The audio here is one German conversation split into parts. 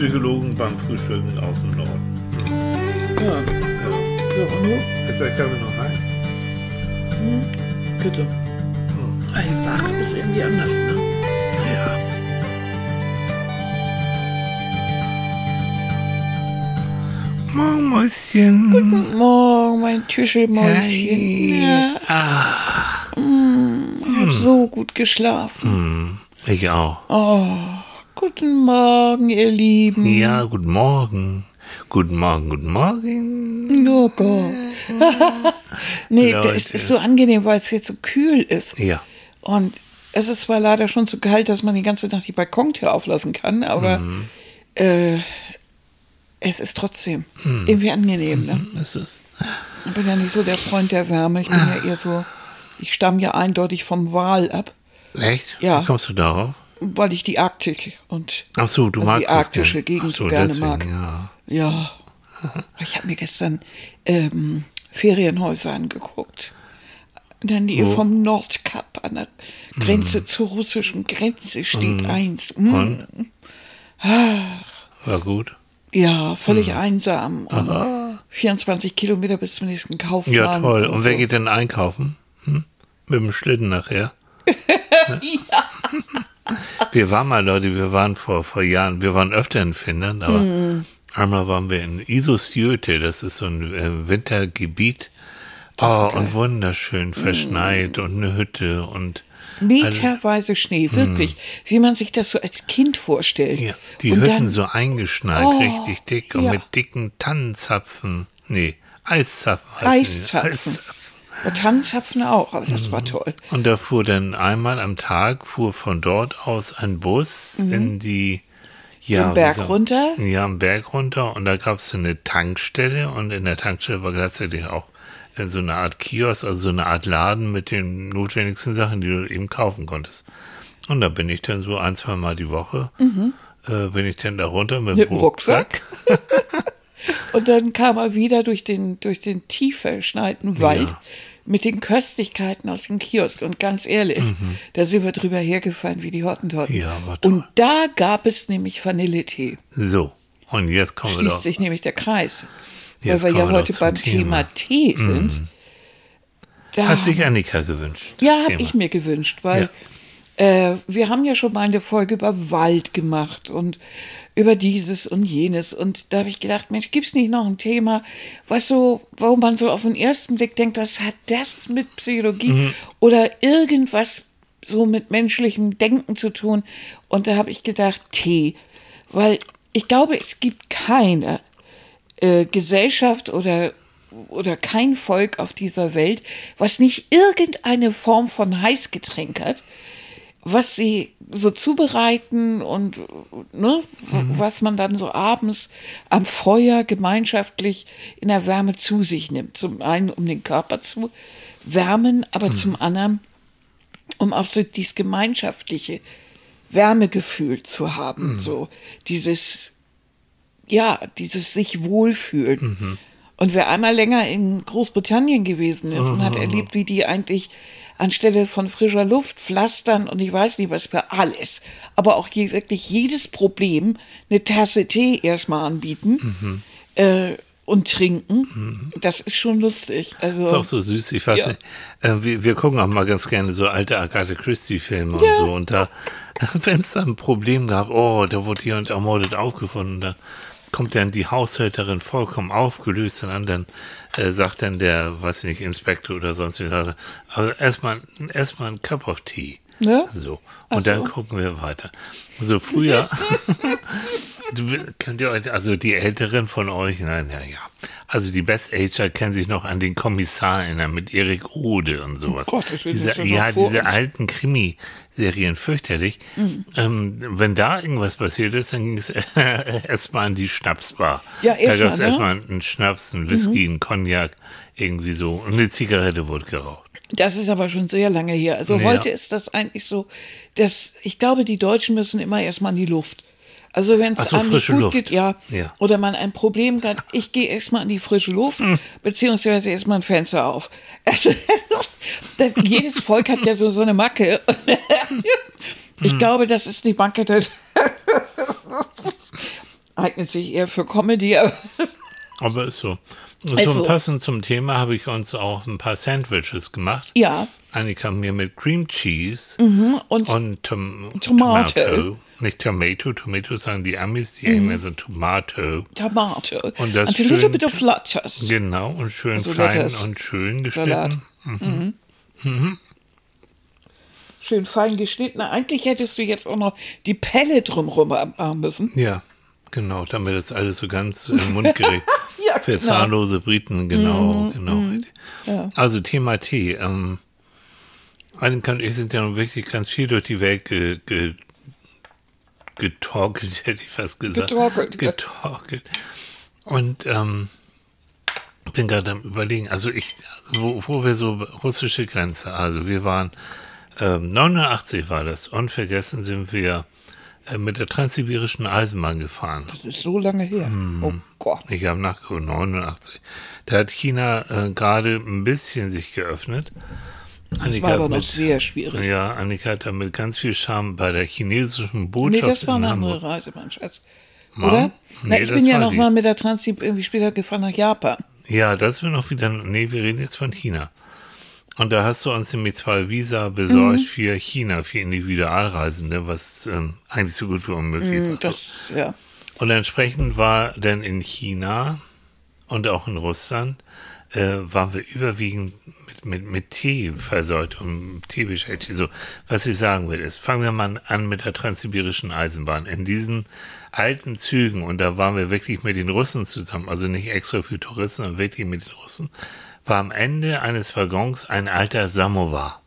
Psychologen beim Frühstücken aus dem Norden. Ja. Ja. So, und nun? Ist der Kaffee noch heiß? Bitte. Ey, wach ist irgendwie anders, ne? Ja. Morgen, Mäuschen. Morgen, mein Tüschelmäuschen. Hey. Ja, Ah, ich hab so gut geschlafen. hm, ich auch. Oh, guten Morgen, ihr Lieben. Ja, guten Morgen. Guten Morgen, guten Morgen. Oh Gott. nee, es ist so angenehm, weil es jetzt so kühl ist. Ja. Und es ist zwar leider schon zu kalt, dass man die ganze Nacht die Balkontür auflassen kann, aber Mhm. äh, es ist trotzdem Mhm. irgendwie angenehm. Ne? Das ist. Ich bin ja nicht so der Freund der Wärme. Ich bin ja eher so, ich stamme ja eindeutig vom Wal ab, Echt? Ja. Wie kommst du darauf? Weil ich die Arktik und Ach so, du also magst die arktische. Gegend Ach so gerne deswegen, mag. Ja. Ja. Ich habe mir gestern ähm, Ferienhäuser angeguckt. In der Nähe Wo? vom Nordkap an der Grenze zur russischen Grenze steht eins. Mm. Und? War gut. Ja, völlig einsam. Und 24 Kilometer bis zum nächsten Kaufmann. Ja, toll. Und wer so. geht denn einkaufen? Hm? Mit dem Schlitten nachher? Wir waren mal, Leute, wir waren vor, vor Jahren, wir waren öfter in Finnland, aber Hm. einmal waren wir in Isusjöte, das ist so ein äh, Wintergebiet. Oh, und wunderschön verschneit und eine Hütte und Meterweise Schnee, wirklich. Wie man sich das so als Kind vorstellt. Ja, die und Hütten dann, so eingeschneit, Oh, richtig dick und ja. mit dicken Tannenzapfen. Nee, Eiszapfen. die. Eiszapfen. Ja, Tannenzapfen auch, aber das Mhm. war toll. Und da fuhr dann einmal am Tag, fuhr von dort aus ein Bus in die, ja, Den Berg so- runter? Ja, am Berg runter und da gab es so eine Tankstelle und in der Tankstelle war gleichzeitig auch so eine Art Kiosk, also so eine Art Laden mit den notwendigsten Sachen, die du eben kaufen konntest. Und da bin ich dann so ein, zwei Mal die Woche, äh, bin ich dann da runter mit, Mhm. Mit dem dem Rucksack. Und dann kam er wieder durch den, durch den tief verschneiten Wald Ja. Mit den Köstlichkeiten aus dem Kiosk. Und ganz ehrlich, da sind wir drüber hergefallen wie die Hottentotten. Mhm. Ja, war toll. Und da gab es nämlich Vanilletee. So, und jetzt kommen wir Schließt doch. sich nämlich der Kreis. Jetzt weil wir ja wir heute beim Thema, Thema. Mhm. Tee sind. Da, Hat sich Annika gewünscht. ja, habe ich mir gewünscht, weil äh, wir haben ja schon mal eine Folge über Wald gemacht und über dieses und jenes. Und da habe ich gedacht, Mensch, gibt es nicht noch ein Thema, was so, wo man so auf den ersten Blick denkt, was hat das mit Psychologie Mhm. oder irgendwas so mit menschlichem Denken zu tun? Und da habe ich gedacht, Tee. Weil ich glaube, es gibt keine äh, Gesellschaft oder, oder kein Volk auf dieser Welt, was nicht irgendeine Form von Heißgetränk hat, was sie so zubereiten und ne, w- was man dann so abends am Feuer gemeinschaftlich in der Wärme zu sich nimmt. Zum einen, um den Körper zu wärmen, aber zum anderen, um auch so dieses gemeinschaftliche Wärmegefühl zu haben. So dieses ja, dieses sich wohlfühlen. Und wer einmal länger in Großbritannien gewesen ist und hat erlebt, wie die eigentlich anstelle von frischer Luft pflastern und ich weiß nicht was für alles, aber auch je, wirklich jedes Problem eine Tasse Tee erstmal anbieten äh, und trinken, das ist schon lustig. Also, Ist auch so süß, ich weiß Ja. nicht. Äh, wir, wir gucken auch mal ganz gerne so alte Agatha Christie-Filme und so. Und da, wenn es da ein Problem gab, oh, da wurde jemand ermordet aufgefunden, da kommt dann die Haushälterin vollkommen aufgelöst und dann äh, sagt dann der, weiß ich nicht, Inspektor oder sonst was, also erstmal erstmal ein Cup of Tea. Ja? So. Und dann so. gucken wir weiter. So früher Du, könnt ihr euch, also die Älteren von euch, nein, ja, ja. Also die Best Ager kennen sich noch an den Kommissar erinnern mit Erik Ode und sowas. Oh Gott, das wissen diese, ja, diese. Mhm. alten Krimi-Serien fürchterlich. Ähm, wenn da irgendwas passiert ist, dann ging es erstmal an die Schnapsbar. Ja, Da erst gab es ne? erstmal einen Schnaps, einen Whisky, einen Cognac, irgendwie so. Und eine Zigarette wurde geraucht. Das ist aber schon sehr lange her. Also Ja. heute ist das eigentlich so, dass ich glaube, die Deutschen müssen immer erstmal in die Luft. Also wenn es so, einem nicht gut Luft. geht, ja, Ja. oder man ein Problem hat, ich gehe erstmal in die frische Luft, Hm. beziehungsweise erstmal ein Fenster auf. Also das, jedes Volk hat ja so, so eine Macke. Hm. Ich glaube, das ist die Macke des eignet sich eher für Comedy, aber Aber ist so. So Also- passend zum Thema habe ich uns auch ein paar Sandwiches gemacht. ja. Annika mir mit Cream Cheese Und und Tom Tomato. Tomato. Nicht Tomato, Tomato sagen die Amis, die Engländer sind Tomato. Tomate. Und das And a little schön- bit of lettuce. Genau, und schön Also fein Lettuce. und schön geschnitten. Schön fein geschnitten. Eigentlich hättest du jetzt auch noch die Pelle drumherum machen müssen. Ja, genau, damit das alles so ganz äh, mundgerecht. Ja, Für genau. zahnlose Briten, genau, genau. Ja. Also Thema Tee. Ähm, Annika und ich sind ja nun wirklich ganz viel durch die Welt ge, ge, getorkelt, hätte ich fast gesagt. Getorkelt. Getorkelt. Und ähm, bin gerade am überlegen, also ich, wo, wo wir so russische Grenze, also wir waren, ähm, 89 war das, unvergessen sind wir äh, mit der transsibirischen Eisenbahn gefahren. Das ist so lange her. Hm. Oh Gott. Ich habe nachgeguckt, 89. Da hat China äh, gerade ein bisschen sich geöffnet. Das war aber noch sehr schwierig. Ja, Annika hat da mit ganz viel Charme bei der chinesischen Nee, Botschaft das war in eine andere Reise, mein Schatz. Ja? Oder? Na, Nee, ich bin ja war noch die. mal mit der Transip irgendwie später gefahren nach Japan. Ja, das wird noch wieder. Nee, wir reden jetzt von China. Und da hast du uns nämlich zwei Visa besorgt Mhm. für China, für Individualreisende, was ähm, eigentlich so gut wie unmöglich war. Mm, Das, ja. Und entsprechend war dann in China und auch in Russland, äh, waren wir überwiegend mit, mit, Tee versorgt und Tee beschäftigt. So, was ich sagen will, ist, fangen wir mal an mit der transsibirischen Eisenbahn. In diesen alten Zügen, und da waren wir wirklich mit den Russen zusammen, also nicht extra für Touristen, sondern wirklich mit den Russen, war am Ende eines Waggons ein alter Samovar.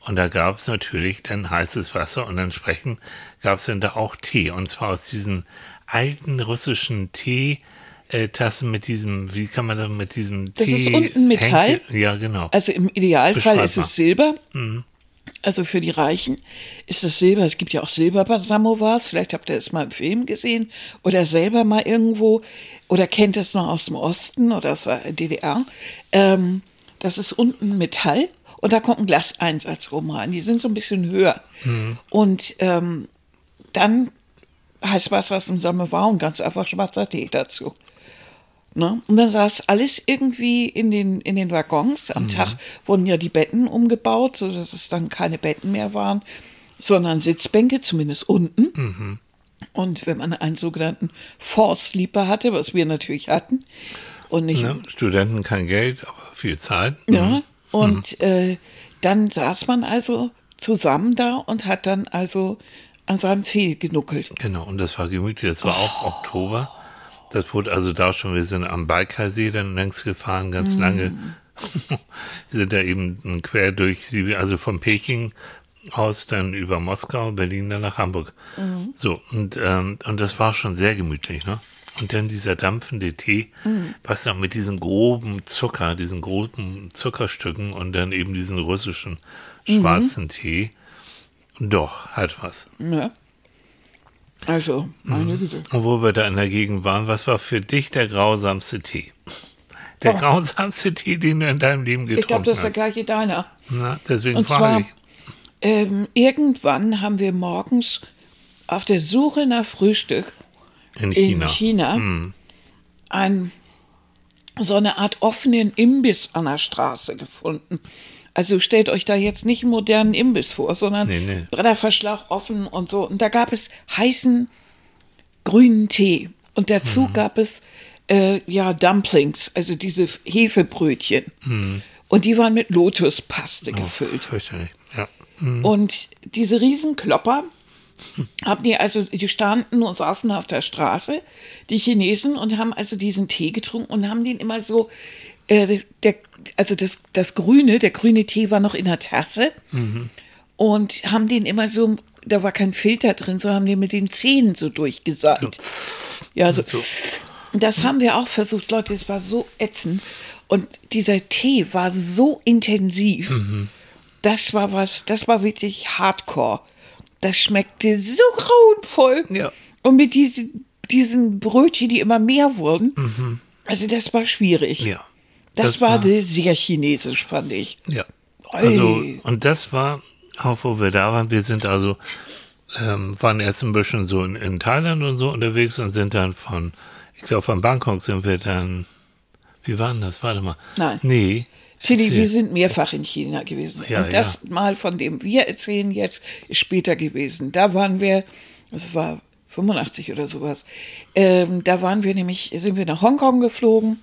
Und da gab es natürlich dann heißes Wasser und entsprechend gab es dann da auch Tee. Und zwar aus diesen alten russischen Teetassen mit diesem, wie kann man da mit diesem Das Tee. ist unten Metall. Henkel- Ja, genau. Also im Idealfall ist es Silber. Mhm. Also für die Reichen ist das Silber. Es gibt ja auch Silbersamovars. Vielleicht habt ihr es mal im Film gesehen oder selber mal irgendwo oder kennt es noch aus dem Osten oder aus der DDR. Ähm, das ist unten Metall und da kommt ein Glaseinsatz rum rein. Die sind so ein bisschen höher. Mhm. Und ähm, dann heißt Wasser aus dem Samovar und ganz einfach schwarzer Tee dazu. Ne? Und dann saß alles irgendwie in den, in den Waggons. Am Tag wurden ja die Betten umgebaut, sodass es dann keine Betten mehr waren, sondern Sitzbänke, zumindest unten. Und wenn man einen sogenannten Force Sleeper hatte, was wir natürlich hatten, und nicht Ne? Studenten kein Geld, aber viel Zeit. ja, und äh, dann saß man also zusammen da und hat dann also an seinem Tee genuckelt. Genau, und das war gemütlich. Das war auch Oktober. Das wurde also da schon, wir sind am Baikalsee dann längs gefahren, ganz lange. wir sind da eben quer durch, Sibirien, also von Peking aus dann über Moskau, Berlin, dann nach Hamburg. So, und, ähm, und das war schon sehr gemütlich, ne? Und dann dieser dampfende Tee, was dann mit diesen groben Zucker, diesen groben Zuckerstücken und dann eben diesen russischen schwarzen Tee. Doch, hat was. Ja. Also, meine Güte. Und wo wir da in der Gegend waren, was war für dich der grausamste Tee? Der grausamste Tee, den du in deinem Leben Ich glaube, getrunken das ist der hast. gleiche deiner. Na, deswegen Und zwar, frage ich. ähm, irgendwann haben wir morgens auf der Suche nach Frühstück In in China. China, ein, so eine Art offenen Imbiss an der Straße gefunden. Also stellt euch da jetzt nicht einen modernen Imbiss vor, sondern Nee, nee. Brennerverschlag offen und so. Und da gab es heißen grünen Tee. Und dazu Mhm. gab es äh, ja Dumplings, also diese Hefebrötchen. Mhm. Und die waren mit Lotuspaste gefüllt. Fürchterlich, ja. Und diese Riesenklopper haben die also, die standen und saßen auf der Straße, die Chinesen, und haben also diesen Tee getrunken und haben den immer so, äh, der, also das, das Grüne, der grüne Tee war noch in der Tasse und haben den immer so, da war kein Filter drin, so haben den mit den Zähnen so durchgesagt. Ja, so. So. Das haben wir auch versucht, Leute, es war so ätzend. Und dieser Tee war so intensiv. Das war was, das war wirklich hardcore. Das schmeckte so grauenvoll. Ja. Und mit diesen, diesen Brötchen, die immer mehr wurden. Also das war schwierig. Ja. Das, Das war, war- sehr chinesisch, fand ich. Ja. Also, und das war, auch wo wir da waren, wir sind also ähm, waren erst ein bisschen so in, in Thailand und so unterwegs und sind dann von, ich glaube von Bangkok sind wir dann, wie war denn das? Warte mal. Nein. Nee. Tilly, wir sind mehrfach in China gewesen. Ja, und das ja. Mal, von dem wir erzählen jetzt, ist später gewesen. Da waren wir, das war 85 oder sowas, ähm, da waren wir nämlich, sind wir nach Hongkong geflogen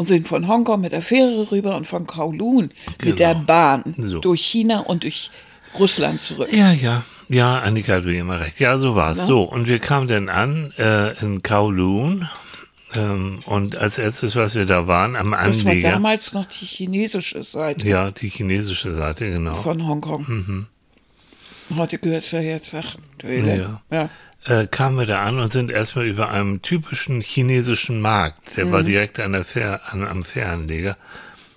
und sind von Hongkong mit der Fähre rüber und von Kowloon mit der Genau. Bahn So. durch China und durch Russland zurück. Ja, ja. Ja, Annika hat wie immer recht. Ja, so war's. So, und wir kamen dann an äh, in Kowloon. Ähm, und als erstes, was wir da waren, am Das war Anleger. damals noch die chinesische Seite Ja, die chinesische Seite, genau. von Hongkong. Heute gehört es ja jetzt nach Höhle. Ja. ja. Äh, kamen wir da an und sind erstmal über einem typischen chinesischen Markt, der Mhm. war direkt an der Fähr, an, am Fähranleger,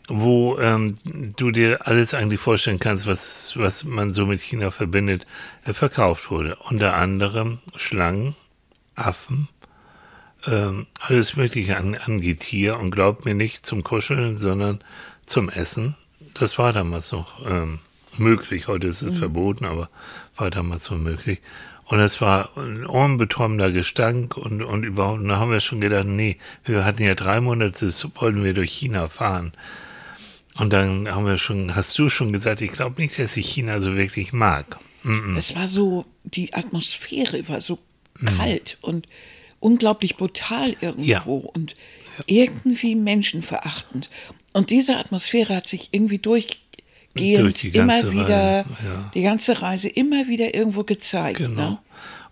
wo ähm, du dir alles eigentlich vorstellen kannst, was, was man so mit China verbindet, äh, verkauft wurde. Unter anderem Schlangen, Affen, ähm, alles Mögliche an, an Getier und glaubt mir nicht zum Kuscheln, sondern zum Essen. Das war damals noch ähm, möglich. Heute ist es verboten, aber war damals so möglich. Und es war ein ohrenbetäubender Gestank und, und überhaupt, und da haben wir schon gedacht, nee, wir hatten ja drei Monate, das wollten wir durch China fahren. Und dann haben wir schon, hast du schon gesagt, ich glaube nicht, dass ich China so wirklich mag. Es war so, die Atmosphäre war so Mhm. kalt und unglaublich brutal irgendwo Ja. und irgendwie menschenverachtend. Und diese Atmosphäre hat sich irgendwie Durch die immer ganze wieder, Reise, ja. die ganze Reise immer wieder irgendwo gezeigt. Genau. Ne?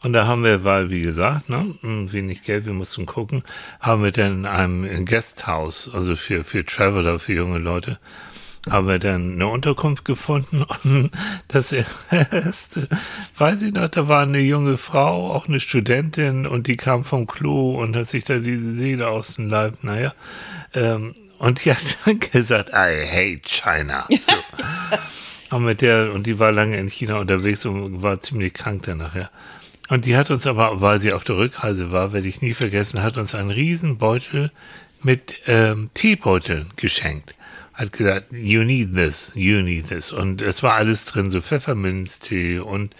Und da haben wir, weil, wie gesagt, ne, wenig Geld, wir mussten gucken, haben wir dann in einem Guesthouse, also für, für Traveler, für junge Leute, haben wir dann eine Unterkunft gefunden und das erste, weiß ich noch, da war eine junge Frau, auch eine Studentin und die kam vom Klo und hat sich da die Seele aus dem Leib, naja, ähm, und die hat dann gesagt, I hate China. So. Und mit der, und die war lange in China unterwegs und war ziemlich krank dann nachher. Und die hat uns aber, weil sie auf der Rückreise war, werde ich nie vergessen, hat uns einen riesen Beutel mit ähm, Teebeuteln geschenkt. Hat gesagt, you need this, you need this. Und es war alles drin, so Pfefferminztee und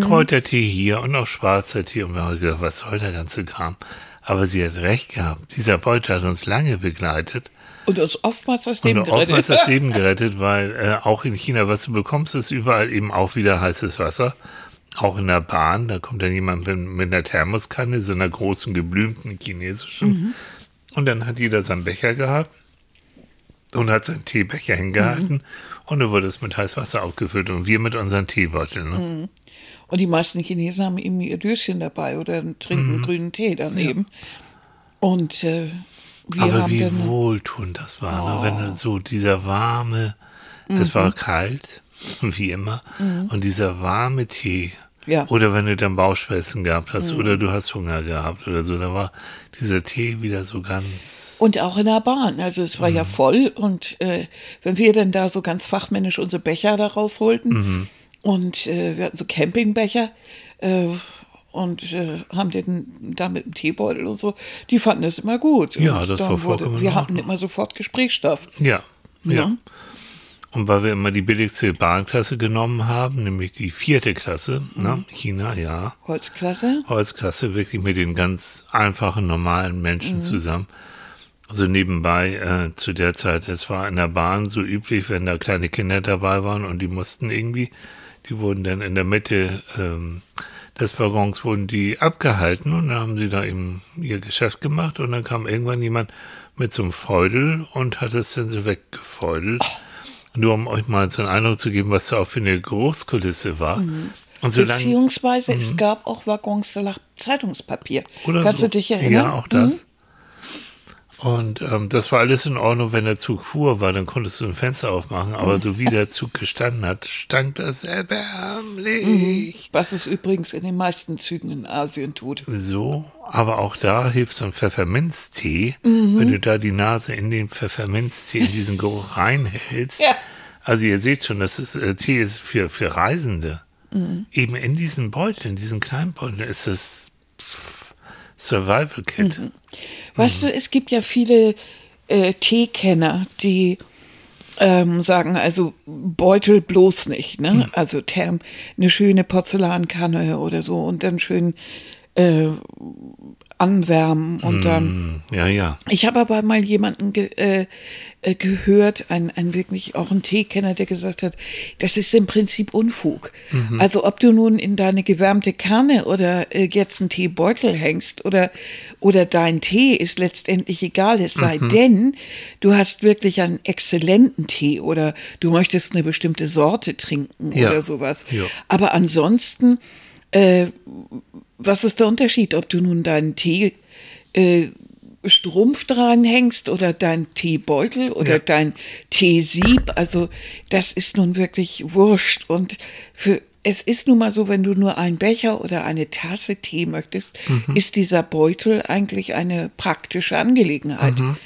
Kräutertee hier und auch schwarzer Tee. Und wir haben gedacht, was soll der ganze Kram? Aber sie hat recht gehabt. Dieser Beutel hat uns lange begleitet. Und uns oftmals das Leben Und oftmals gerettet. das Leben gerettet, weil äh, auch in China, was du bekommst, ist überall eben auch wieder heißes Wasser. Auch in der Bahn, da kommt dann jemand mit, mit einer Thermoskanne, so einer großen, geblümten chinesischen. Und dann hat jeder seinen Becher gehabt und hat seinen Teebecher hingehalten. Und dann wurde es mit heißem Wasser aufgefüllt und wir mit unseren Teebeuteln. Ne? Und die meisten Chinesen haben eben ihr Döschen dabei oder trinken Mhm. grünen Tee daneben. Und äh, wir Aber haben wie dann wohltuend das war, ne? wenn du so dieser warme, es Mhm. war kalt, wie immer, und dieser warme Tee. Ja. Mhm. Oder wenn du dann Bauchschmerzen gehabt hast oder du hast Hunger gehabt oder so, da war dieser Tee wieder so ganz. Und auch in der Bahn. Also es war ja voll und äh, wenn wir dann da so ganz fachmännisch unsere Becher da rausholten und äh, wir hatten so Campingbecher äh, und äh, haben den da mit dem Teebeutel und so, die fanden das immer gut. Ja, und das dann war vollkommen in Wir hatten immer sofort Gesprächsstoff. Ja, ja. Ja. Und weil wir immer die billigste Bahnklasse genommen haben, nämlich die vierte Klasse, ne? China, ja. Holzklasse. Holzklasse, wirklich mit den ganz einfachen, normalen Menschen zusammen. Also nebenbei äh, zu der Zeit, es war in der Bahn so üblich, wenn da kleine Kinder dabei waren und die mussten irgendwie, die wurden dann in der Mitte ähm, des Waggons wurden die abgehalten und dann haben sie da eben ihr Geschäft gemacht und dann kam irgendwann jemand mit so einem Feudel und hat es dann so weggefeudelt. Nur um euch mal so einen Eindruck zu geben, was da auch für eine Großkulisse war. Und solange, Beziehungsweise es gab auch Waggons, da lag Zeitungspapier. Oder Kannst so. du dich erinnern? Ja, auch das. Und ähm, das war alles in Ordnung, wenn der Zug fuhr, weil dann konntest du ein Fenster aufmachen. Aber so wie der Zug gestanden hat, stank das erbärmlich. Was es übrigens in den meisten Zügen in Asien tut. So, aber auch da hilft so ein Pfefferminztee, Mhm. wenn du da die Nase in den Pfefferminztee, in diesen Geruch reinhältst. Ja. Also ihr seht schon, das ist, äh, Tee ist für, für Reisende. Mhm. Eben in diesen Beuteln, in diesen kleinen Beuteln ist das pff, Survival Kit. Weißt du, es gibt ja viele äh, Teekenner, die ähm, sagen, also Beutel bloß nicht, ne? Also Term, eine schöne Porzellankanne oder so und dann schön äh, anwärmen und dann. Ja, ja. Ich habe aber mal jemanden ge äh, äh, gehört, ein, ein wirklich auch ein Teekenner, der gesagt hat, das ist im Prinzip Unfug. Also ob du nun in deine gewärmte Kanne oder äh, jetzt einen Teebeutel hängst oder, oder dein Tee ist letztendlich egal, es sei denn, du hast wirklich einen exzellenten Tee oder du möchtest eine bestimmte Sorte trinken Ja. oder sowas. Ja. Aber ansonsten, äh, was ist der Unterschied, ob du nun deinen Tee äh, Strumpf dranhängst oder dein Teebeutel oder Ja. dein Teesieb? Also das ist nun wirklich wurscht. Und für, es ist nun mal so, wenn du nur einen Becher oder eine Tasse Tee möchtest, Mhm. ist dieser Beutel eigentlich eine praktische Angelegenheit. Mhm.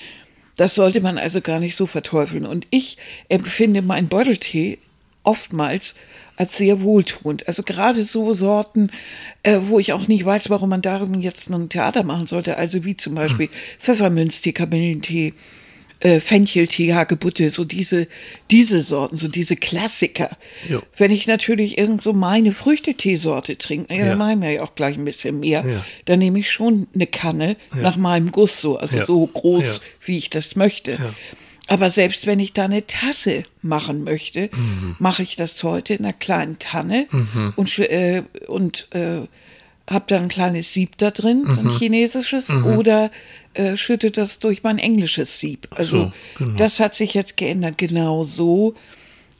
Das sollte man also gar nicht so verteufeln. Und ich empfinde meinen Beuteltee oftmals als sehr wohltuend. Also gerade so Sorten, äh, wo ich auch nicht weiß, warum man darum jetzt noch ein Theater machen sollte. Also wie zum Beispiel Pfefferminztee, Kamillentee, äh, Fencheltee, Hagebutte, so diese, diese Sorten, so diese Klassiker. Jo. Wenn ich natürlich irgend so meine Früchteteesorte trinke, ja, Ja. dann mache ich mir ja auch gleich ein bisschen mehr. Ja. Dann nehme ich schon eine Kanne nach meinem Guss so, also Ja. so groß, Ja. wie ich das möchte. Aber selbst wenn ich da eine Tasse machen möchte, mache ich das heute in einer kleinen Tanne und, sch- äh, und äh, habe dann ein kleines Sieb da drin, so ein chinesisches, oder äh, schütte das durch mein englisches Sieb. Also so, genau. das hat sich jetzt geändert, genau so,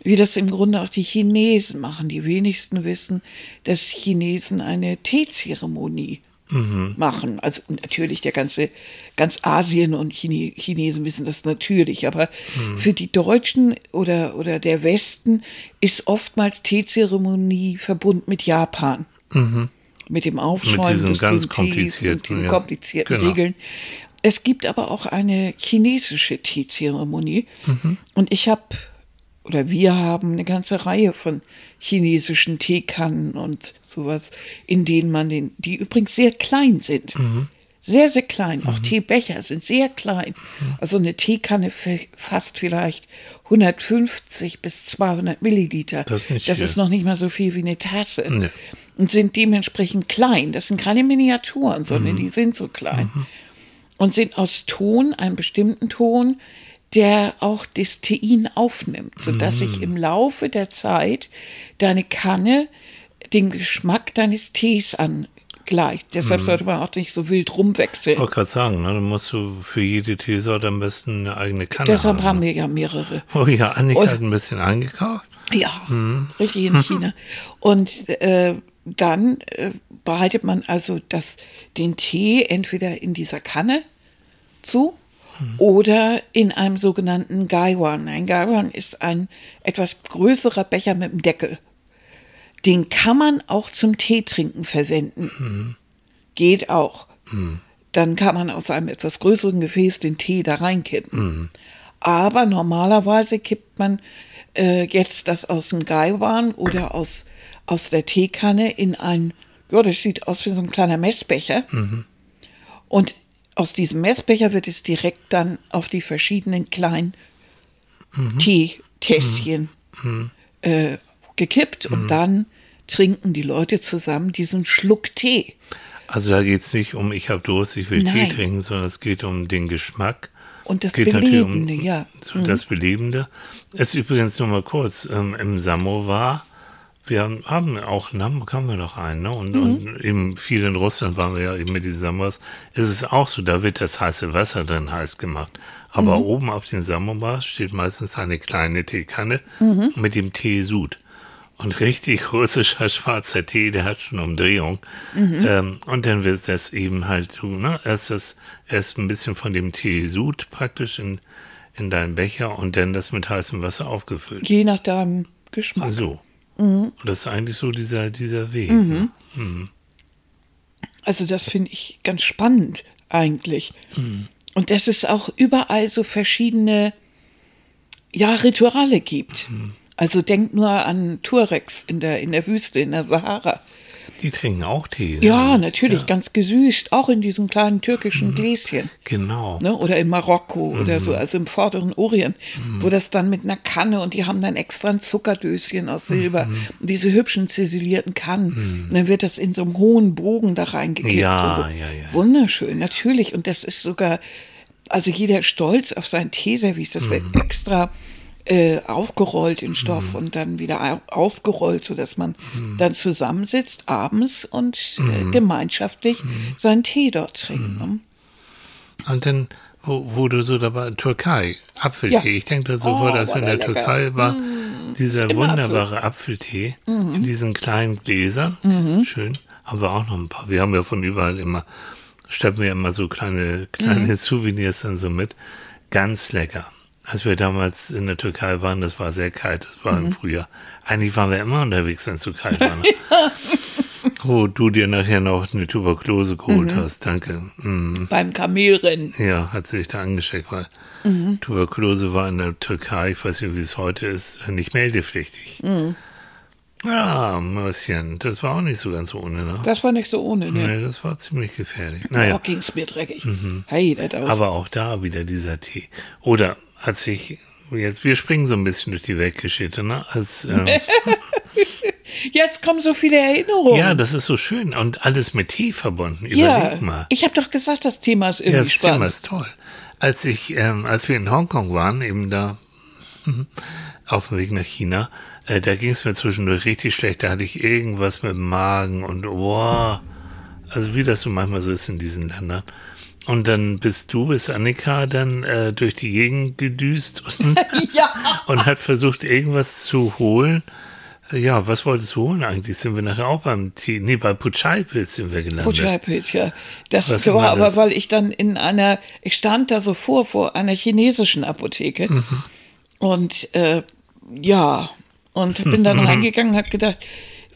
wie das im Grunde auch die Chinesen machen. Die wenigsten wissen, dass Chinesen eine Teezeremonie machen. Also natürlich der ganze, ganz Asien und Chine, Chinesen wissen das natürlich, aber für die Deutschen oder, oder der Westen ist oftmals Teezeremonie verbunden mit Japan. Mit dem Aufschäumen diesen des ganz grünen Tees und komplizierten, ja. komplizierten Genau. Regeln. Es gibt aber auch eine chinesische Teezeremonie. Und ich habe, oder wir haben eine ganze Reihe von chinesischen Teekannen und sowas, in denen man den, die übrigens sehr klein sind. Sehr, sehr klein. Auch Teebecher sind sehr klein. Also eine Teekanne fa- fasst vielleicht 150 bis 200 Milliliter. Das ist das ist noch nicht mal so viel wie eine Tasse. Nee. Und sind dementsprechend klein. Das sind keine Miniaturen, sondern die sind so klein. Und sind aus Ton, einem bestimmten Ton, der auch das Tein aufnimmt, sodass sich im Laufe der Zeit deine Kanne dem Geschmack deines Tees angleicht. Deshalb sollte man auch nicht so wild rumwechseln. Ich wollte gerade sagen, ne, dann musst du für jede Teesorte am besten eine eigene Kanne Deshalb haben. haben wir ja mehrere. Oh ja, Annika Und- hat ein bisschen eingekauft. Ja, richtig in China. Und äh, dann äh, bereitet man also das, den Tee entweder in dieser Kanne zu oder in einem sogenannten Gaiwan. Ein Gaiwan ist ein etwas größerer Becher mit einem Deckel. Den kann man auch zum Teetrinken verwenden. Geht auch. Dann kann man aus einem etwas größeren Gefäß den Tee da reinkippen. Aber normalerweise kippt man äh, jetzt das aus dem Gaiwan oder aus, aus der Teekanne in ein, ja, das sieht aus wie so ein kleiner Messbecher. Und aus diesem Messbecher wird es direkt dann auf die verschiedenen kleinen Teetässchen äh, gekippt und dann trinken die Leute zusammen diesen Schluck Tee. Also da geht es nicht um, ich habe Durst, ich will Nein. Tee trinken, sondern es geht um den Geschmack. Und das geht Belebende, ja. So Das Belebende. Es ist übrigens nur mal kurz, ähm, im Samovar, wir haben, auch, in Hamburg haben wir noch einen, ne? Und, und eben viel in Russland waren wir ja eben mit diesen Samovars. Es ist auch so, da wird das heiße Wasser drin heiß gemacht. Aber oben auf den Samovars steht meistens eine kleine Teekanne mit dem Teesud. Und richtig russischer schwarzer Tee, der hat schon Umdrehung. Ähm, und dann wird das eben halt so, ne? Erst das, erst ein bisschen von dem Teesud praktisch in, in deinen Becher und dann das mit heißem Wasser aufgefüllt. Je nach deinem Geschmack. So. Und das ist eigentlich so dieser, dieser Weg. Ne? Also das finde ich ganz spannend eigentlich. Und dass es auch überall so verschiedene ja, Rituale gibt. Also denk nur an Tuaregs in der, in der Wüste, in der Sahara. Die trinken auch Tee. ne? Ja, natürlich, ganz gesüßt, auch in diesem kleinen türkischen Gläschen. Genau. Ne? Oder in Marokko oder Mhm. so, also im vorderen Orient, wo das dann mit einer Kanne und die haben dann extra ein Zuckerdöschen aus Silber, Mhm. diese hübschen ziselierten Kannen. Und dann wird das in so einem hohen Bogen da reingekippt. Ja, so. ja, ja. Wunderschön, natürlich. Und das ist sogar, also jeder stolz auf sein Teeservice, das wird Mhm. extra äh, aufgerollt in Stoff und dann wieder au- ausgerollt, sodass man Mhm. dann zusammensitzt abends und äh, gemeinschaftlich Mhm. seinen Tee dort trinkt. Ne? Und dann, wo, wo du so dabei, Türkei, Apfeltee. Ja. Ich denke da sofort, Oh, als wir in der lecker. Mm, Türkei war, dieser immer Mhm. wunderbare Apfeltee in diesen kleinen Gläsern. Das ist schön. Haben wir auch noch ein paar. Wir haben ja von überall immer, schleppen wir immer so kleine, kleine Mhm. Souvenirs dann so mit. Ganz lecker. Als wir damals in der Türkei waren, das war sehr kalt, das war Mhm. im Frühjahr. Eigentlich waren wir immer unterwegs, wenn es so kalt war. Ne? Wo du dir nachher noch eine Tuberkulose geholt Mhm. hast, danke. Mm. Beim Kamelrennen. Ja, hat sich da angesteckt, weil Mhm. Tuberkulose war in der Türkei, ich weiß nicht, wie es heute ist, nicht meldepflichtig. Mhm. Ja, Mäuschen, das war auch nicht so ganz ohne, ne? Das war nicht so ohne, ne? Nee, das war ziemlich gefährlich. Naja. Naja, Auch ging's mir dreckig. Hey, das aus. aber auch da wieder dieser Tee. Oder hat sich, jetzt, wir springen so ein bisschen durch die Weltgeschichte, ne? Als, ähm, Jetzt kommen so viele Erinnerungen. ja, das ist so schön und alles mit Tee verbunden. Ja, Überleg mal. ich habe doch gesagt, das Thema ist Ja, irgendwie das spannend. Thema ist toll. Als ich, ähm, als wir in Hongkong waren, eben da auf dem Weg nach China, äh, da ging es mir zwischendurch richtig schlecht. Da hatte ich irgendwas mit dem Magen und wow. Also wie das so manchmal so ist in diesen Ländern. Und dann bist du, ist Annika dann äh, durch die Gegend gedüst und, Ja. und hat versucht, irgendwas zu holen. Äh, Ja, was wolltest du holen eigentlich? Sind wir nachher auch beim Tee? Nee, bei Puchai-Pilz sind wir gelandet. Puchai-Pilz, ja. Das Was war aber, das? weil ich dann in einer, ich stand da so vor, vor einer chinesischen Apotheke. Mhm. Und äh, ja, und bin dann Mhm. reingegangen, hab gedacht,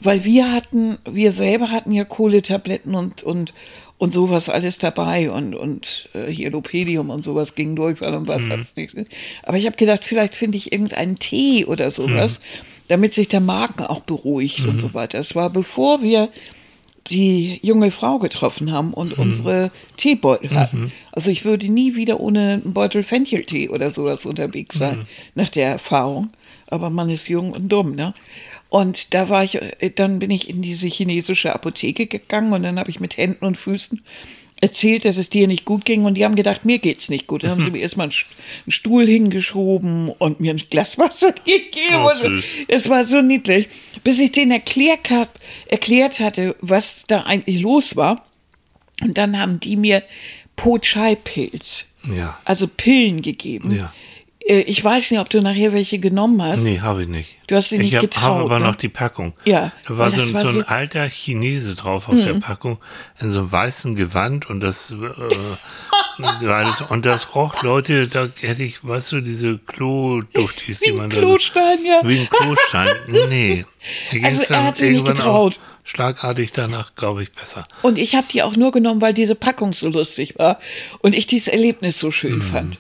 weil wir hatten, wir selber hatten ja Kohletabletten und, und, und sowas alles dabei und, und äh, hier Lopedium und sowas ging durch, weil und was Mhm. hat's nichts. Aber ich habe gedacht, vielleicht finde ich irgendeinen Tee oder sowas, damit sich der Magen auch beruhigt und so weiter. Es war bevor wir die junge Frau getroffen haben und unsere Teebeutel hatten. Also ich würde nie wieder ohne einen Beutel Fencheltee oder sowas unterwegs sein, nach der Erfahrung. Aber man ist jung und dumm, ne? Und da war ich, äh, dann bin ich in diese chinesische Apotheke gegangen und dann habe ich mit Händen und Füßen erzählt, dass es dir nicht gut ging und die haben gedacht, mir geht's nicht gut. Dann haben sie mir erstmal einen St- einen Stuhl hingeschoben und mir ein Glas Wasser gegeben. Oh, und so. süß. Es war so niedlich, bis ich denen erklärt, erklärt hatte, was da eigentlich los war. Und dann haben die mir Po-Chai-Pilz, Ja. also Pillen gegeben. Ja. Äh, Ich weiß nicht, ob du nachher welche genommen hast. Nee, habe ich nicht. Du hast sie nicht ich hab, getraut, habe aber ne? noch die Packung. Ja, Da war so war so ein so- Mhm. alter Chinese drauf auf der Packung, in so einem weißen Gewand und das, äh, war das und das roch, Leute, da hätte ich, weißt du, diese Klo-Duchtis, Wie die ein man Klostein, da ja. so, Wie ein Klostein. Nee. Also er hat sich nicht getraut. Schlagartig danach, glaube ich, besser. Und ich habe die auch nur genommen, weil diese Packung so lustig war und ich dieses Erlebnis so schön Mhm. fand.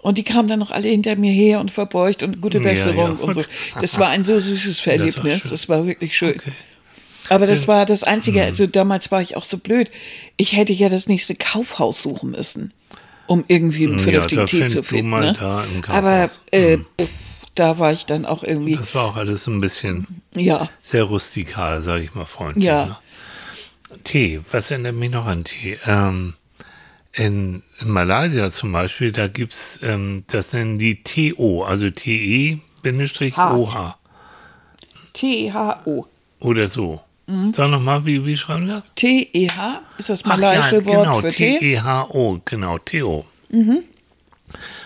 Und die kamen dann noch alle hinter mir her und verbeugt und gute Ja, Besserung ja. und so. Das war ein so süßes Erlebnis. schön. Das war wirklich schön. Aber das war das Mhm. Einzige, also damals war ich auch so blöd. Ich hätte ja das nächste Kaufhaus suchen müssen, um irgendwie einen Ja, vernünftigen da Tee zu finden. ne? da Aber äh, pff, da war ich dann auch irgendwie, Das war auch alles so ein bisschen ja, sehr rustikal, sage ich mal freundlich. Ja. Ne? Tee, was erinnert mich noch an Tee? Ähm, in, Malaysia zum Beispiel, da gibt's, ähm, das nennen die TO, also TE-OH T-E-H-O. oder so. Mhm. Sag nochmal, wie, wie schreiben wir das? T-E-H ist das Ach malaysische ja, Wort genau, für. T-E-H-O, genau, TO.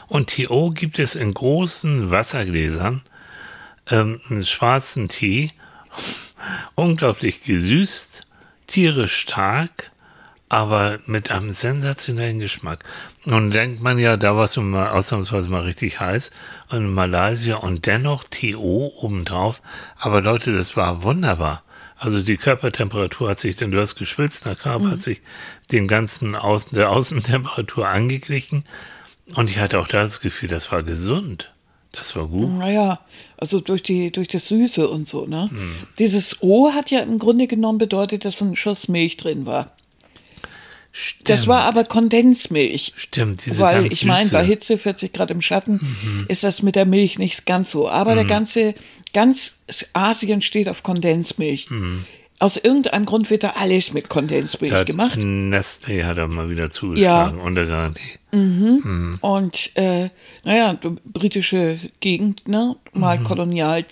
Und TO gibt es in großen Wassergläsern, ähm, einen schwarzen Tee, unglaublich gesüßt, tierisch stark, aber mit einem sensationellen Geschmack. Nun denkt man ja, da war es mal ausnahmsweise mal richtig heiß und in Malaysia und dennoch TO obendrauf. Aber Leute, das war wunderbar. Also die Körpertemperatur hat sich, denn du hast geschwitzt, der Körper hat sich dem ganzen Außen, der Außentemperatur angeglichen. Und ich hatte auch da das Gefühl, das war gesund. Das war gut. Naja, also durch, die, durch das Süße und so, ne? Dieses O hat ja im Grunde genommen bedeutet, dass ein Schuss Milch drin war. Stimmt. Das war aber Kondensmilch. Stimmt, diese Weil ich meine. Mhm. bei Hitze 40 Grad im Schatten ist das mit der Milch nicht ganz so. Aber der ganze, ganz Asien steht auf Kondensmilch. Aus irgendeinem Grund wird da alles mit Kondensmilch Mhm. Da gemacht. Nestle hat er mal wieder zugeschlagen, unter Garantie. Und äh, naja, britische Gegend, ne, mal Mhm. kolonial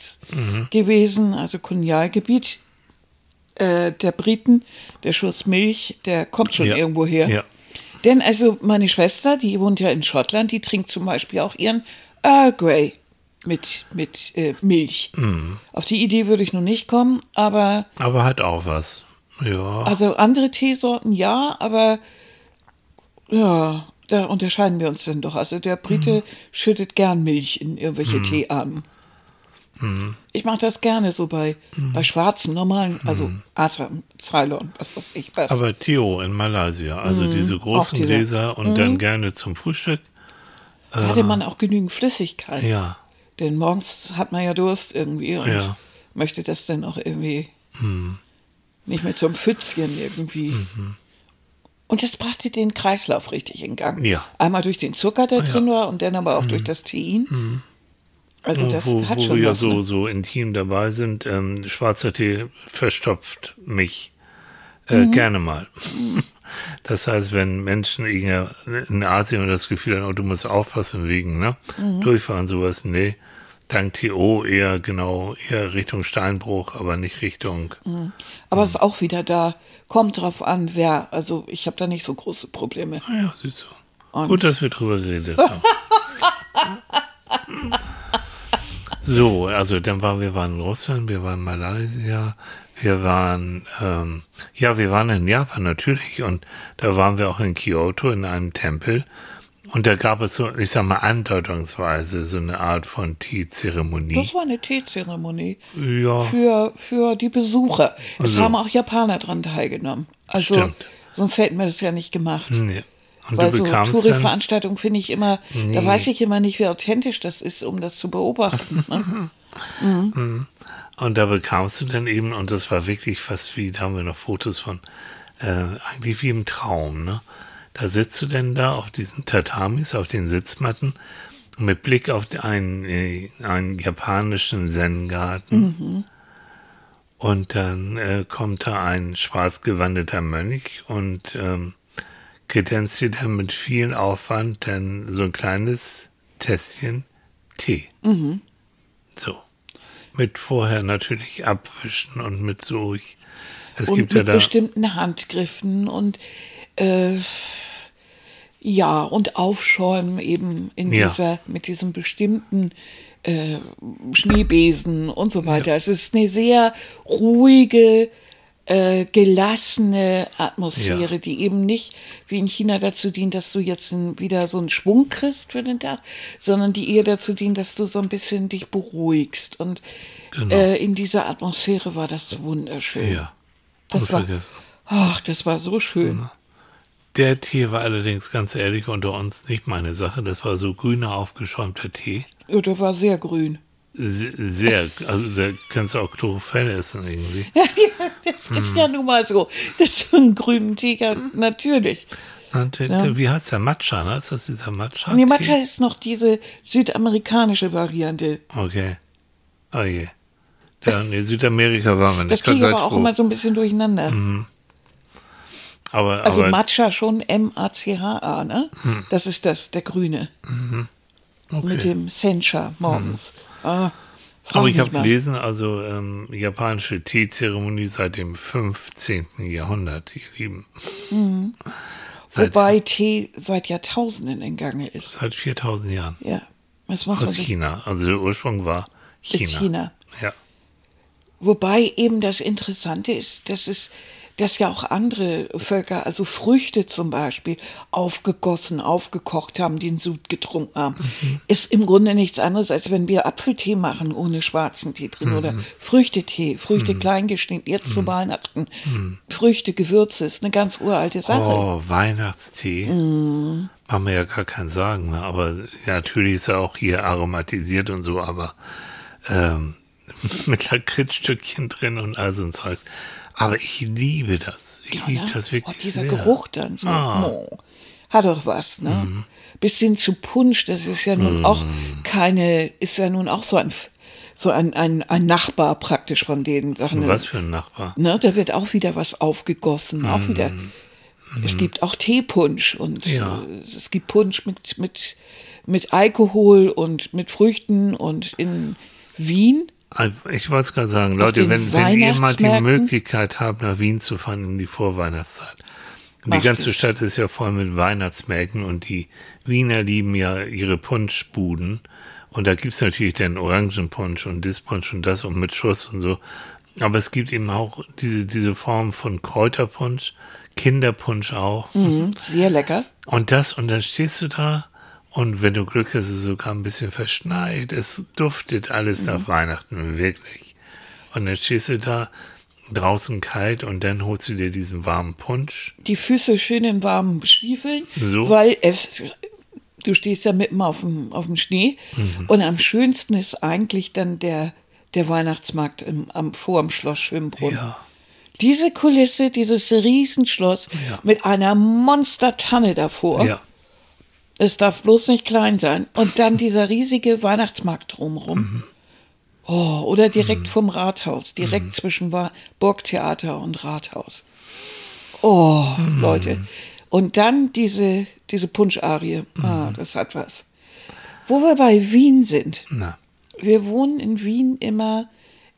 gewesen, also Kolonialgebiet äh, der Briten, der Schuss Milch, der kommt schon Ja. irgendwo her. Ja. Denn also meine Schwester, die wohnt ja in Schottland, die trinkt zum Beispiel auch ihren Earl Grey mit, mit äh, Milch. Mhm. Auf die Idee würde ich noch nicht kommen, aber Aber hat auch was. Ja. also andere Teesorten ja, aber ja, da unterscheiden wir uns dann doch. Also der Brite Mhm. schüttet gern Milch in irgendwelche Teearten. Mhm. Ich mache das gerne so bei, bei schwarzen, normalen, also Assam, Ceylon, was weiß ich was. Aber Theo in Malaysia, also diese großen Mhm. diese. Mhm. Gläser und dann gerne zum Frühstück. Da hatte man auch genügend Flüssigkeit. Ja. Denn morgens hat man ja Durst irgendwie und Ja. möchte das dann auch irgendwie nicht mit so einem Pfützchen irgendwie. Und das brachte den Kreislauf richtig in Gang. Ja. Einmal durch den Zucker, der Ah, ja. drin war, und dann aber auch durch das Tein. Also das wo, hat wo schon wir ja so, ne? so intim dabei sind, ähm, schwarzer Tee verstopft mich äh, Mhm. gerne mal. Das heißt, wenn Menschen in Asien das Gefühl haben, oh, du musst aufpassen wegen ne? Mhm. Durchfahren, sowas, nee. Dank TO eher genau, eher Richtung Steinbruch, aber nicht Richtung. Aber es ist auch wieder da. Kommt drauf an, wer. Also ich habe da nicht so große Probleme. Ah ja, siehst du. Und- Gut, dass wir drüber geredet haben. so, also dann waren wir waren in Russland, wir waren in Malaysia, wir waren, ähm, ja, wir waren in Japan natürlich und da waren wir auch in Kyoto in einem Tempel und da gab es so, ich sag mal, andeutungsweise so eine Art von Tea-Zeremonie. Das war eine Teezeremonie Ja, für, für die Besucher. Es Also. haben auch Japaner dran teilgenommen. Also Stimmt. sonst hätten wir das ja nicht gemacht. nee. Und Weil du so Touri-Veranstaltungen finde ich immer, da Nee. weiß ich immer nicht, wie authentisch das ist, um das zu beobachten. Ne? Und da bekamst du dann eben, und das war wirklich fast wie, da haben wir noch Fotos von, äh, eigentlich wie im Traum, ne? Da sitzt du denn da auf diesen Tatamis, auf den Sitzmatten, mit Blick auf einen, äh, einen japanischen Zen-Garten. Und dann äh, kommt da ein schwarz gewandeter Mönch und ähm, kredenzt dir dann mit viel Aufwand dann so ein kleines Tässchen Tee. So. Mit vorher natürlich abwischen und mit so. Es Und gibt mit ja da. bestimmten Handgriffen und äh, ja, und Aufschäumen eben in Ja. dieser, mit diesem bestimmten äh, Schneebesen und so weiter. Es ist eine sehr ruhige, äh, gelassene Atmosphäre, Ja. die eben nicht wie in China dazu dient, dass du jetzt wieder so einen Schwung kriegst für den Tag, sondern die eher dazu dient, dass du so ein bisschen dich beruhigst. Und Genau. äh, in dieser Atmosphäre war das wunderschön. Ja. Das war, ach, das war so schön. Der Tee war allerdings ganz ehrlich unter uns nicht meine Sache. Das war so grüner, aufgeschäumter Tee. Ja, der war sehr grün. Se- Sehr, also da kannst du auch Chlorophyll essen irgendwie. das ist ja nun mal so. Das ist so ein grünen Tiger, natürlich. Und der, wie heißt der Matcha? Ne? Ist das dieser Matcha? Nee, Matcha ist noch diese südamerikanische Variante. Okay. Oh je. Ja, nee, Südamerika waren wir nicht. Das Seid aber auch froh. immer so ein bisschen durcheinander. aber, Also aber, Matcha schon M-A-C-H-A, ne? Das ist das, der Grüne. Mit okay. dem Sencha morgens. Ah, aber ich habe gelesen, also ähm, japanische Teezeremonie seit dem 15. Jahrhundert, ihr Lieben. Seit, Wobei Tee seit Jahrtausenden in Gange ist. seit 4000 Jahren. Ja, das man Aus China. Also der Ursprung war China. Ist China. Ja. Wobei eben das Interessante ist, dass es, dass ja auch andere Völker, also Früchte zum Beispiel, aufgegossen, aufgekocht haben, den Sud getrunken haben. Ist im Grunde nichts anderes, als wenn wir Apfeltee machen ohne schwarzen Tee drin oder Früchtetee, Früchte klein geschnitten, jetzt zu Weihnachten. Früchte, Gewürze, ist eine ganz uralte Sache. Oh, Weihnachtstee. Mhm. Machen wir ja gar keinen Sagen, ne? aber natürlich ist er auch hier aromatisiert und so, aber ähm, mit Lakritzstückchen drin und all so ein Zeugs. Aber ich liebe das. Ich liebe ne? das wirklich Und dieser sehr. Geruch dann so. Ah. Oh, hat doch was, ne? Mhm. Bis hin zu Punsch, das ist ja nun auch keine, ist ja nun auch so ein, so ein, ein, ein Nachbar praktisch von den Sachen. Was für ein Nachbar. Ne, da wird auch wieder was aufgegossen, auch wieder. Es gibt auch Teepunsch und Mhm. Ja. äh, es gibt Punsch mit, mit, mit Alkohol und mit Früchten und in Wien. Ich wollte es gerade sagen, Leute, wenn, wenn ihr mal die? Möglichkeit habt, nach Wien zu fahren in die Vorweihnachtszeit. Und die Macht ganze es. Stadt ist ja voll mit Weihnachtsmärkten und die Wiener lieben ja ihre Punschbuden. Und da gibt's natürlich den Orangenpunsch und Dispunsch und das und mit Schuss und so. Aber es gibt eben auch diese, diese Form von Kräuterpunsch, Kinderpunsch auch. Mhm, sehr lecker. Und das, und dann stehst du da und wenn du Glück hast, ist es sogar ein bisschen verschneit. Es duftet alles nach Weihnachten, wirklich. Und dann stehst du da draußen kalt und dann holst du dir diesen warmen Punsch. Die Füße schön in warmen Stiefeln, So. weil es, du stehst ja mitten auf dem, auf dem Schnee. Mhm. Und am schönsten ist eigentlich dann der, der Weihnachtsmarkt im, am, vor dem Schloss Schwimmbrunn. Ja. Diese Kulisse, dieses Riesenschloss Ja. mit einer Monstertanne davor. Ja. Es darf bloß nicht klein sein. Und dann dieser riesige Weihnachtsmarkt drumherum. Mhm. Oh, oder direkt vom Rathaus, direkt zwischen Ba- Burgtheater und Rathaus. Oh, Mhm. Leute. Und dann diese, diese Punscharie. Mhm. Ah, das hat was. Wo wir bei Wien sind. Na, Wir wohnen in Wien immer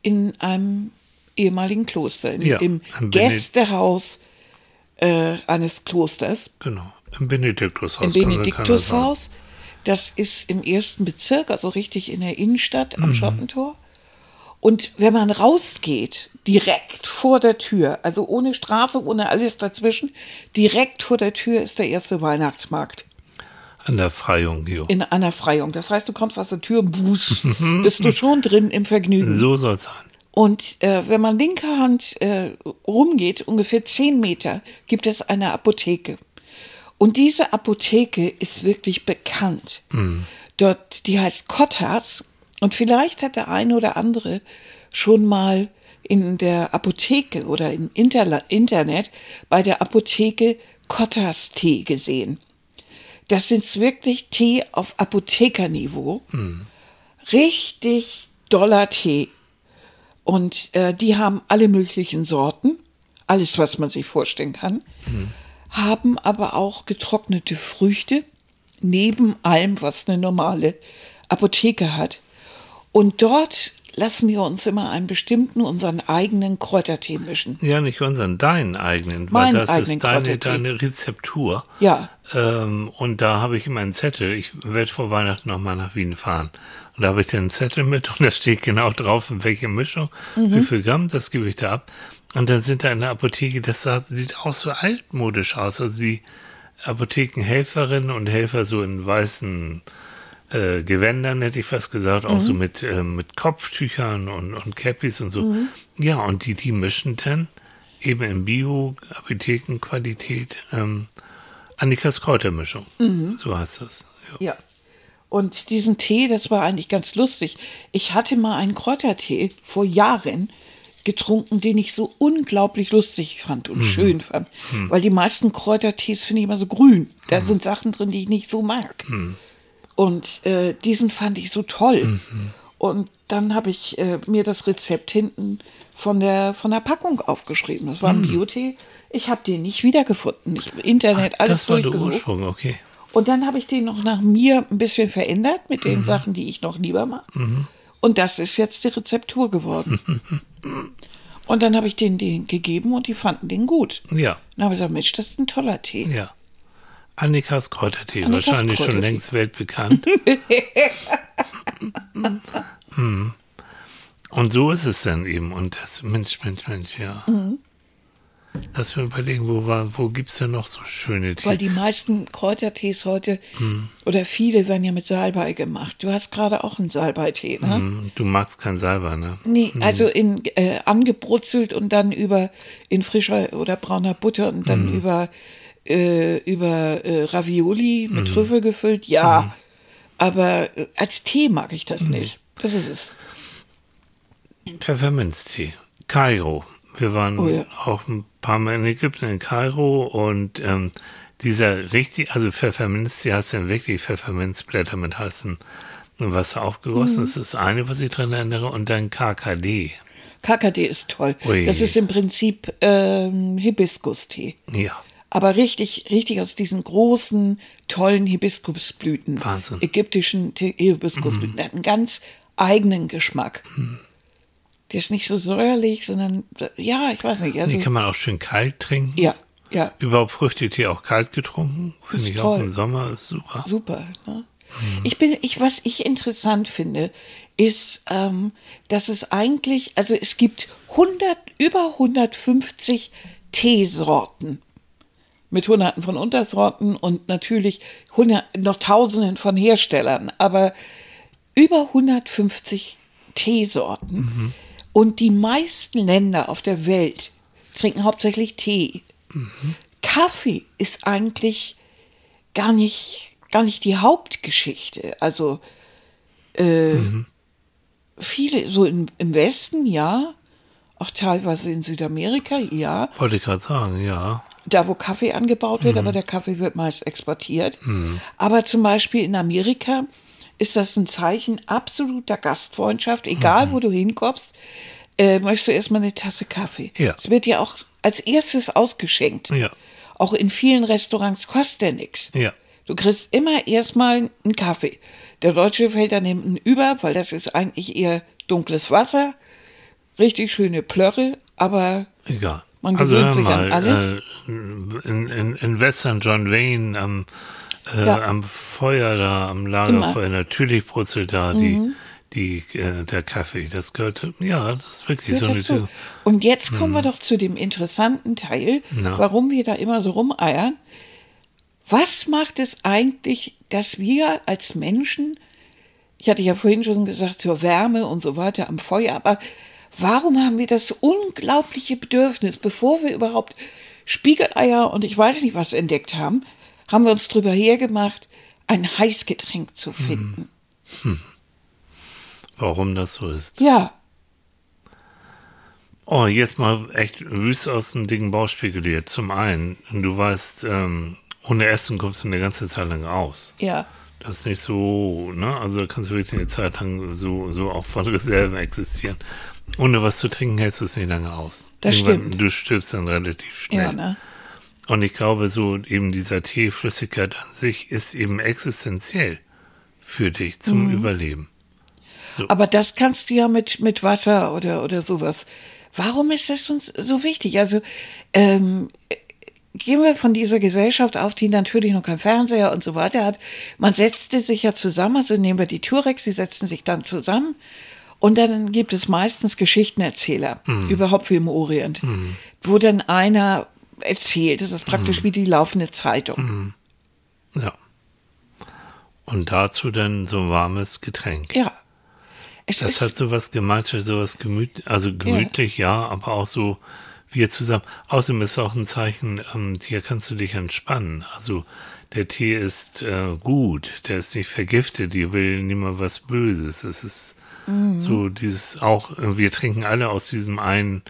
in einem ehemaligen Kloster, in, Ja, im Gästehaus äh, eines Klosters genau. Im Benediktushaus. im Benediktushaus. Das ist im ersten Bezirk, also richtig in der Innenstadt Mhm. am Schottentor. Und wenn man rausgeht, direkt vor der Tür, also ohne Straße, ohne alles dazwischen, direkt vor der Tür ist der erste Weihnachtsmarkt. An der Freiung, jo. in einer Freiung. Das heißt, du kommst aus der Tür und wusch, bist du schon drin im Vergnügen. So soll's sein. Und äh, wenn man linker Hand äh, rumgeht, ungefähr zehn Meter, gibt es eine Apotheke. Und diese Apotheke ist wirklich bekannt. Dort, die heißt Kottas. Und vielleicht hat der eine oder andere schon mal in der Apotheke oder im Interla Internet bei der Apotheke Kottas Tee gesehen. Das ist wirklich Tee auf Apothekerniveau. Richtig doller Tee. Und äh, die haben alle möglichen Sorten, alles, was man sich vorstellen kann, haben aber auch getrocknete Früchte, neben allem, was eine normale Apotheke hat. Und dort lassen wir uns immer einen bestimmten, unseren eigenen Kräutertee mischen. Ja, nicht unseren, deinen eigenen, weil Meinen das eigenen ist deine, deine Rezeptur. Ja. Ähm, und da habe ich immer einen Zettel. Ich werde vor Weihnachten nochmal nach Wien fahren. Und da habe ich dann einen Zettel mit und da steht genau drauf, in welche Mischung, Mhm. wie viel Gramm, das gebe ich da ab. Und dann sind da in der Apotheke, das sah, sieht auch so altmodisch aus, also die Apothekenhelferinnen und Helfer so in weißen äh, Gewändern, hätte ich fast gesagt, auch so mit, äh, mit Kopftüchern und, und Cappies und so. Ja, und die, die mischen dann eben in Bio-Apothekenqualität ähm, Annikas Kräutermischung. So heißt das. Ja. Ja. Und diesen Tee, das war eigentlich ganz lustig. Ich hatte mal einen Kräutertee vor Jahren getrunken, den ich so unglaublich lustig fand und schön fand. Weil die meisten Kräutertees finde ich immer so grün. Da sind Sachen drin, die ich nicht so mag. Und äh, diesen fand ich so toll. Und dann habe ich äh, mir das Rezept hinten von der, von der Packung aufgeschrieben. Das war ein Biotee. Ich habe den nicht wiedergefunden. Ich, Internet, alles das war der. Ursprung, okay. Und dann habe ich den noch nach mir ein bisschen verändert mit Mhm. den Sachen, die ich noch lieber mache. Und das ist jetzt die Rezeptur geworden. und dann habe ich denen den gegeben und die fanden den gut. Ja, Dann habe ich gesagt, Mensch, das ist ein toller Tee. ja. Annikas Kräutertee, Annikas wahrscheinlich schon Kräutertee. längst weltbekannt. Hm. Und so ist es dann eben. Und das, Mensch, Mensch, Mensch, ja. Mhm. Lass mir überlegen, wo, war- wo gibt es denn noch so schöne Tee? Weil die meisten Kräutertees heute Hm. oder viele werden ja mit Salbei gemacht. Du hast gerade auch einen Salbeitee, ne? Hm, Du magst kein Salbei, ne? Nee, also in äh, angebrutzelt und dann über in frischer oder brauner Butter und dann Mhm. über äh, über äh, Ravioli mit Mhm. Trüffel gefüllt, ja. Aber äh, als Tee mag ich das nicht. Das ist es. Pfefferminztee. Kairo. Wir waren Oh ja. auch ein paar Mal in Ägypten, in Kairo und ähm, dieser richtig, also Pfefferminztee hast du ja wirklich Pfefferminzblätter mit heißem Wasser aufgegossen. Mhm. Das ist das eine, was ich dran erinnere. Und dann KKD. KKD ist toll. Ui. Das ist im Prinzip ähm, Hibiskus-Tee. Ja. Aber richtig, richtig aus diesen großen, tollen Hibiskusblüten. Wahnsinn. Mhm. Ägyptischen Hibiskusblüten. Der hat einen ganz eigenen Geschmack. Der ist nicht so säuerlich, sondern, ja, ich weiß nicht. Also, Die kann man auch schön kalt trinken. ja, ja, Überhaupt Früchtetee auch kalt getrunken. Finde ich auch toll. im Sommer ist super. super. Ne? Ich bin, ich, was ich interessant finde, ist, ähm, dass es eigentlich, also es gibt 100, über 150 Teesorten mit hunderten von Untersorten und natürlich hundert, noch tausenden von Herstellern, aber über 150 Teesorten. Und die meisten Länder auf der Welt trinken hauptsächlich Tee. Kaffee ist eigentlich gar nicht, gar nicht die Hauptgeschichte. Also äh, viele, so im, im Westen, ja, auch teilweise in Südamerika, ja, Wollte ich gerade sagen, ja. da wo Kaffee angebaut wird, aber der Kaffee wird meist exportiert. Aber zum Beispiel in Amerika ist das ein Zeichen absoluter Gastfreundschaft, egal wo du hinkommst, äh, möchtest du erstmal eine Tasse Kaffee. Ja. Es wird ja auch als erstes ausgeschenkt. Ja. Auch in vielen Restaurants kostet der nichts. Ja. Du kriegst immer erstmal einen Kaffee. Der Deutsche fällt dann hinten über, weil das ist eigentlich eher dunkles Wasser, richtig schöne Plörre, aber Egal. Man also gewöhnt hör sich mal, an alles. Äh, in, in, in Western John Wayne am, äh, Ja. am Feuer da, am Lagerfeuer, natürlich brutzelt da Mhm. die, die, äh, der Kaffee. Das gehört, ja, das ist wirklich Gehört so eine. Tür. Und jetzt kommen wir doch zu dem interessanten Teil, Na. warum wir da immer so rumeiern. Was macht es eigentlich, dass wir als Menschen, ich hatte ja vorhin schon gesagt, zur Wärme und so weiter am Feuer, aber warum haben wir das unglaubliche Bedürfnis, bevor wir überhaupt Spiegeleier und ich weiß nicht was entdeckt haben, haben wir uns drüber hergemacht, ein Heißgetränk zu finden. Warum das so ist. Ja, Oh, jetzt mal echt wüst aus dem dicken Bauch spekuliert. Zum einen, du weißt, ähm, ohne Essen kommst du eine ganze Zeit lang aus. ja. Das ist nicht so, ne? Also da kannst du wirklich eine Zeit lang so, so auch von Reserven existieren. Ohne was zu trinken hältst du es nicht lange aus. Das Irgendwann- stimmt. Du stirbst dann relativ schnell. Ja, ne? Und ich glaube, so eben dieser Teeflüssigkeit an sich ist eben existenziell für dich zum Mhm. Überleben. Aber das kannst du ja mit, mit Wasser oder, oder sowas. Warum ist das uns so wichtig? Also, ähm, gehen wir von dieser Gesellschaft auf, die natürlich noch kein Fernseher und so weiter hat. Man setzte sich ja zusammen, also nehmen wir die Turex, die setzen sich dann zusammen. Und dann gibt es meistens Geschichtenerzähler, überhaupt wie im Orient, wo dann einer erzählt. Das ist praktisch wie die laufende Zeitung. Ja. Und dazu dann so ein warmes Getränk. Ja. Es Das hat sowas Gemeinschaft, sowas gemütlich, also gemütlich, ja. aber auch so wir zusammen. Außerdem ist es auch ein Zeichen, ähm, hier kannst du dich entspannen. Also der Tee ist äh, gut, der ist nicht vergiftet, die will niemand was Böses. Es ist so dieses auch, äh, wir trinken alle aus diesem einen,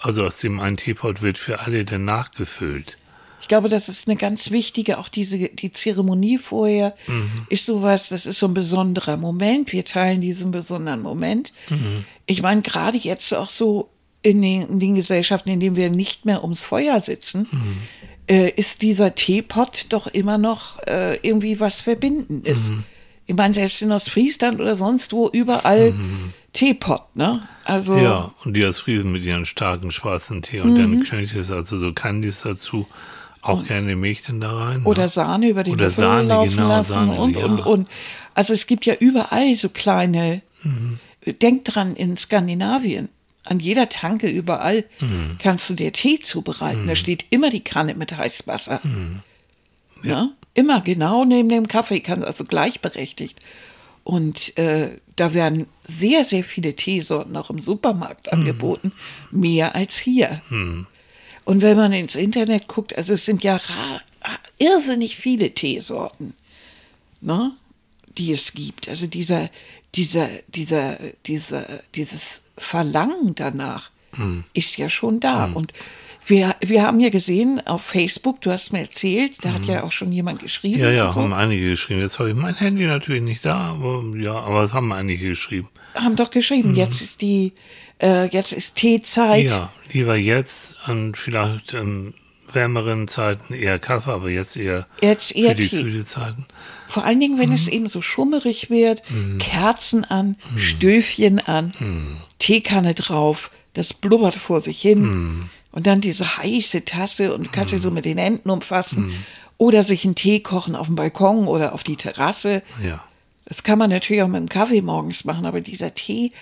also aus dem einen Teepot wird für alle dann nachgefüllt. Ich glaube, das ist eine ganz wichtige, auch diese, die Zeremonie vorher ist sowas, das ist so ein besonderer Moment. Wir teilen diesen besonderen Moment. Ich meine, gerade jetzt auch so in den, in den Gesellschaften, in denen wir nicht mehr ums Feuer sitzen, äh, ist dieser Teepot doch immer noch äh, irgendwie was Verbindendes. Ich meine, selbst in Ostfriesland oder sonst wo, überall Teepot, ne? Also, Ja, und die aus Friesen mit ihren starken schwarzen Tee und Mhm. dann Knöchels, also so Candies dazu, auch gerne Milch dann da rein. Oder ne? Sahne über den Oder Löffel Sahne, laufen genau, lassen Sahne, und, ja. und, und. Also es gibt ja überall so kleine, Mhm. denk dran, in Skandinavien, an jeder Tanke überall Mhm. kannst du dir Tee zubereiten. Da steht immer die Kanne mit Heißwasser. Mhm. Ja. Immer genau neben dem Kaffee, kann also gleichberechtigt. Und äh, da werden sehr, sehr viele Teesorten auch im Supermarkt Mhm. angeboten, mehr als hier. Und wenn man ins Internet guckt, also es sind ja irrsinnig viele Teesorten, ne, die es gibt. Also dieser, dieser, dieser, dieser, dieses Verlangen danach Hm. ist ja schon da. Und wir, wir haben ja gesehen auf Facebook, du hast mir erzählt, da hat ja auch schon jemand geschrieben. Ja, ja, so. haben einige geschrieben. Jetzt habe ich mein Handy natürlich nicht da, aber ja, aber es haben einige geschrieben. haben doch geschrieben, jetzt ist die, äh, jetzt ist Teezeit. Mhm. Ja, lieber jetzt und vielleicht in wärmeren Zeiten eher Kaffee, aber jetzt eher, Jetzt eher für die Tee. kühle Zeiten. Vor allen Dingen, wenn es Mhm. eben so schummerig wird, Kerzen an, Stöfchen an, Mhm. Teekanne drauf, das blubbert vor sich hin. Mhm. Und dann diese heiße Tasse und du kannst sie so mit den Händen umfassen. Oder sich einen Tee kochen auf dem Balkon oder auf die Terrasse. Ja. Das kann man natürlich auch mit dem Kaffee morgens machen, aber dieser Tee,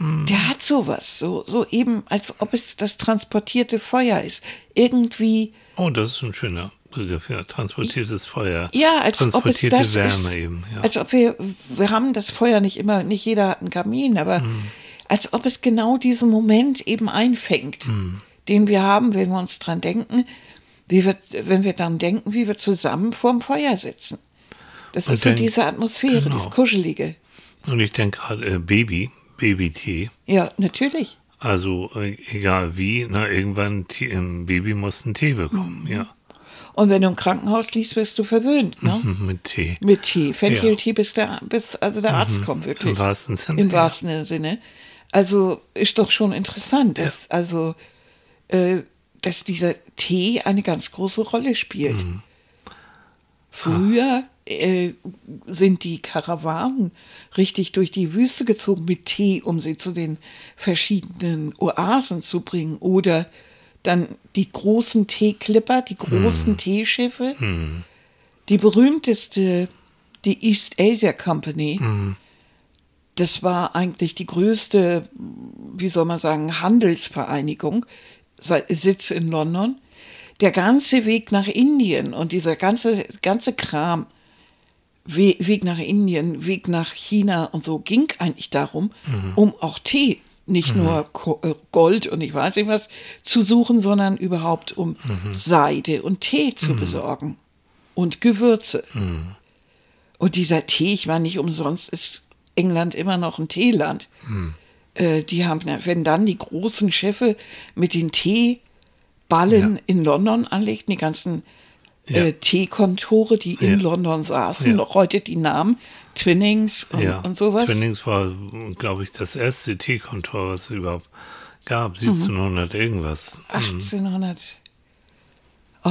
Mhm. der hat sowas. So, so eben, als ob es das transportierte Feuer ist. Irgendwie. Oh, das ist ein schöner Begriff, ja. Transportiertes Feuer. Ja, als ob es das Wärme ist, eben, ja. als ob wir, wir haben das Feuer nicht immer, nicht jeder hat einen Kamin, aber Mhm. als ob es genau diesen Moment eben einfängt, Mhm. Den wir haben, wenn wir uns dran denken, wie wir, wenn wir dann denken, wie wir zusammen vorm Feuer sitzen. Das Und ist so denk- diese Atmosphäre, genau. dieses Kuschelige. Und ich denke gerade äh, Baby, Babytee. Ja, natürlich. Also äh, egal wie, na, irgendwann Tee, ein Baby muss einen Tee bekommen, ja. Und wenn du im Krankenhaus liegst, wirst du verwöhnt, ne? Mit Tee. Mit Tee. Fencheltee, bis, der, bis also der Arzt kommt, wirklich. Mhm. Im wahrsten Sinne. Im ja. wahrsten Sinne. Also ist doch schon interessant, dass, also, dass dieser Tee eine ganz große Rolle spielt. Mhm. Früher äh, sind die Karawanen richtig durch die Wüste gezogen mit Tee, um sie zu den verschiedenen Oasen zu bringen. Oder dann die großen Teeklipper, die großen Mhm. Teeschiffe. Die berühmteste, die East Asia Company, Mhm. das war eigentlich die größte, wie soll man sagen, Handelsvereinigung, Sitz in London. Der ganze Weg nach Indien und dieser ganze, ganze Kram, We- Weg nach Indien, Weg nach China und so, ging eigentlich darum, um auch Tee, nicht nur Ko- äh, Gold und ich weiß nicht was zu suchen, sondern überhaupt um Seide und Tee zu besorgen und Gewürze. Und dieser Tee, ich meine, nicht umsonst ist England immer noch ein Teeland. Äh, die haben, wenn dann die großen Schiffe mit den Teeballen Ja. in London anlegten, die ganzen Ja. äh, Teekontore, die in Ja. London saßen, noch heute die Namen, Twinnings und, ja. und sowas. Twinings war, glaube ich, das erste Teekontor, was es überhaupt gab, Mhm. 1700 irgendwas. 1800, oh,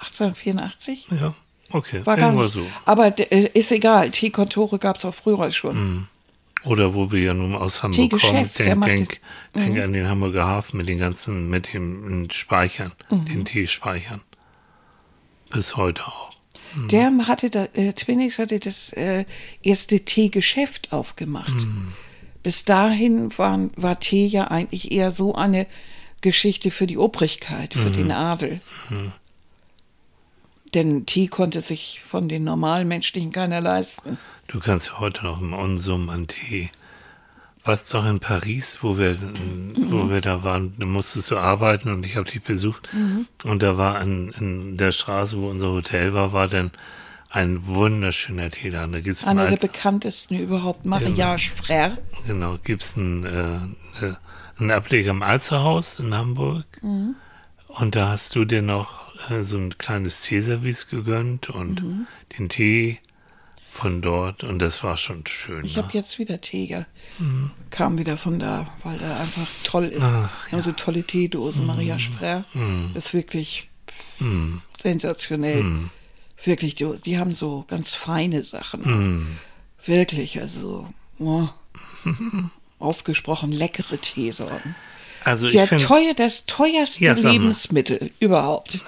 1884? Ja, okay. War nicht. so. Aber äh, ist egal, Teekontore gab es auch früher schon. Oder wo wir ja nun aus Hamburg kommen. Denk, denk, das- denk an den Hamburger Hafen mit den ganzen, mit den Speichern, Mhm. den Teespeichern. Bis heute auch. Der hatte da, äh, Twinnings hatte das äh, erste Teegeschäft aufgemacht. Bis dahin waren, war Tee ja eigentlich eher so eine Geschichte für die Obrigkeit, für den Adel. Denn Tee konnte sich von den normalen Menschlichen keiner leisten. Du kannst ja heute noch im Unsummen an Tee. Warst doch in Paris, wo wir, wo wir da waren, da musstest du arbeiten und ich habe dich besucht. Und da war in, in der Straße, wo unser Hotel war, war dann ein wunderschöner Teeladen. Da gibt's Einer der bekanntesten überhaupt, Mariage Frère. Genau, gibt's einen, äh, äh, einen Ableger im Alzerhaus in Hamburg. Mhm. Und da hast du dir noch äh, so ein kleines Teeservice gegönnt und Mhm. den Tee von dort. Und das war schon schön. Ich ne? habe jetzt wieder Tee. ja. Kam wieder von da, weil da einfach toll ist. Ach, Wir haben so tolle Teedosen, Mariage Frère. Ist wirklich sensationell. Wirklich, die, die haben so ganz feine Sachen. Wirklich, also oh, ausgesprochen leckere Teesorten. also ich Der teuer, das teuerste Ja. Lebensmittel überhaupt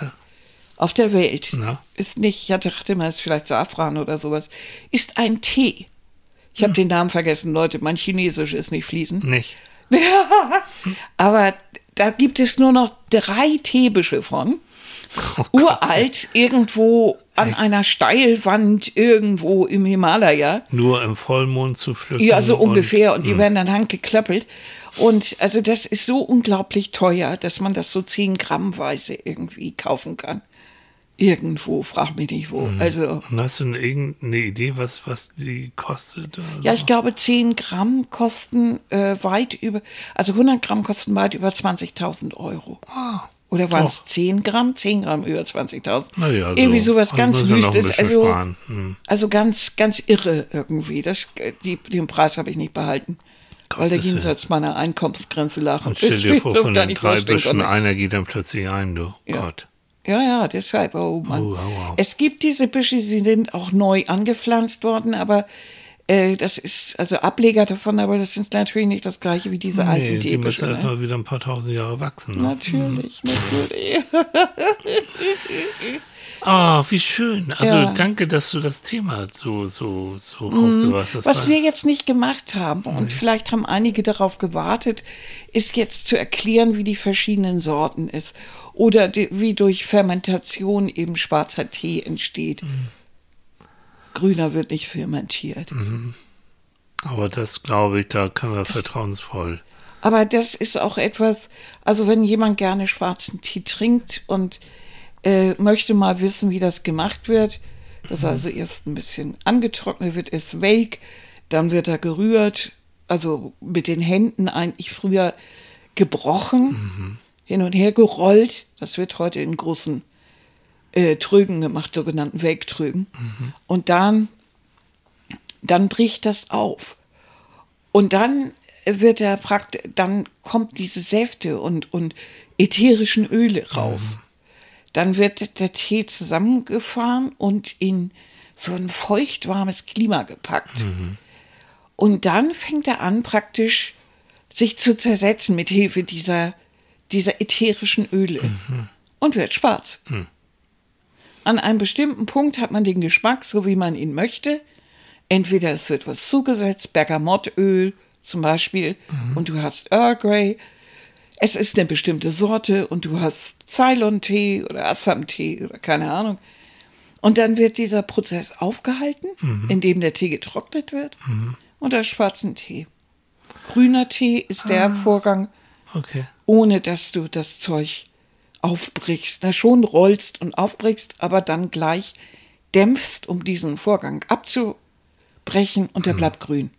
auf der Welt Na? ist nicht, ich dachte immer, es ist vielleicht Safran oder sowas, ist ein Tee. Ich Hm. habe den Namen vergessen, Leute, mein Chinesisch ist nicht fließend. nicht. Aber da gibt es nur noch drei Teebüschel von. Oh Uralt, irgendwo an einer Steilwand, irgendwo im Himalaya. Nur im Vollmond zu pflücken. Ja, so und- hm. ungefähr. Und, die werden dann handgeklöppelt. Und also das ist so unglaublich teuer, dass man das so 10 Grammweise irgendwie kaufen kann. Irgendwo, frag mich nicht wo. Also, Und hast du eine- irgendeine Idee, was, was die kostet? oder ja, ich glaube, 10 Gramm kosten äh, weit über, also 100 Gramm kosten weit über 20.000 Euro. Ah, Oder waren es doch. 10 Gramm? 10 Gramm über 20.000. Na ja, so. Irgendwie sowas Also ganz Wüstes. Also. Hm. also ganz, ganz irre irgendwie. Das, die, den Preis habe ich nicht behalten. weil der jenseits meiner Einkommensgrenze lag. Und stell dir vor, von den drei Büschen einer geht dann plötzlich ein, du. Ja. Gott. Ja, ja, deshalb, oh Mann. Oh, wow, wow. Es gibt diese Büsche, sie sind auch neu angepflanzt worden, aber äh, das ist also Ableger davon, aber das ist natürlich nicht das gleiche wie diese Nee, alten die müssen Teebüsche. Ne? mal wieder ein paar tausend Jahre wachsen. Ne? Natürlich, natürlich. Ah, wie schön. Also Ja. danke, dass du das Thema so, so, so aufgebracht hast. Mhm. Was wir jetzt nicht gemacht haben, und vielleicht haben einige darauf gewartet, ist jetzt zu erklären, wie die verschiedenen Sorten ist. Oder die, wie durch Fermentation eben schwarzer Tee entsteht. Mhm. Grüner wird nicht fermentiert. Aber das glaube ich, da können wir vertrauensvoll. Aber das ist auch etwas, also wenn jemand gerne schwarzen Tee trinkt und äh, möchte mal wissen, wie das gemacht wird, das ist also erst ein bisschen angetrocknet, wird es welk, dann wird er gerührt, also mit den Händen eigentlich früher gebrochen, hin und her gerollt. Das wird heute in großen äh, Trögen gemacht, sogenannten Welktrögen. Und dann, dann bricht das auf. Und dann wird er praktisch, dann kommt diese Säfte und, und ätherischen Öle raus. Dann wird der Tee zusammengefahren und in so ein feuchtwarmes Klima gepackt. Und dann fängt er an, praktisch sich zu zersetzen mit Hilfe dieser, dieser ätherischen Öle und wird schwarz. An einem bestimmten Punkt hat man den Geschmack, so wie man ihn möchte. Entweder es wird was zugesetzt, Bergamottöl zum Beispiel, und du hast Earl Grey. Es ist eine bestimmte Sorte und du hast Ceylon-Tee oder Assam-Tee oder keine Ahnung. Und dann wird dieser Prozess aufgehalten, indem der Tee getrocknet wird und der schwarzen Tee. Grüner Tee ist der Vorgang, Okay. ohne dass du das Zeug aufbrichst. Na, schon rollst und aufbrichst, aber dann gleich dämpfst, um diesen Vorgang abzubrechen und der bleibt grün.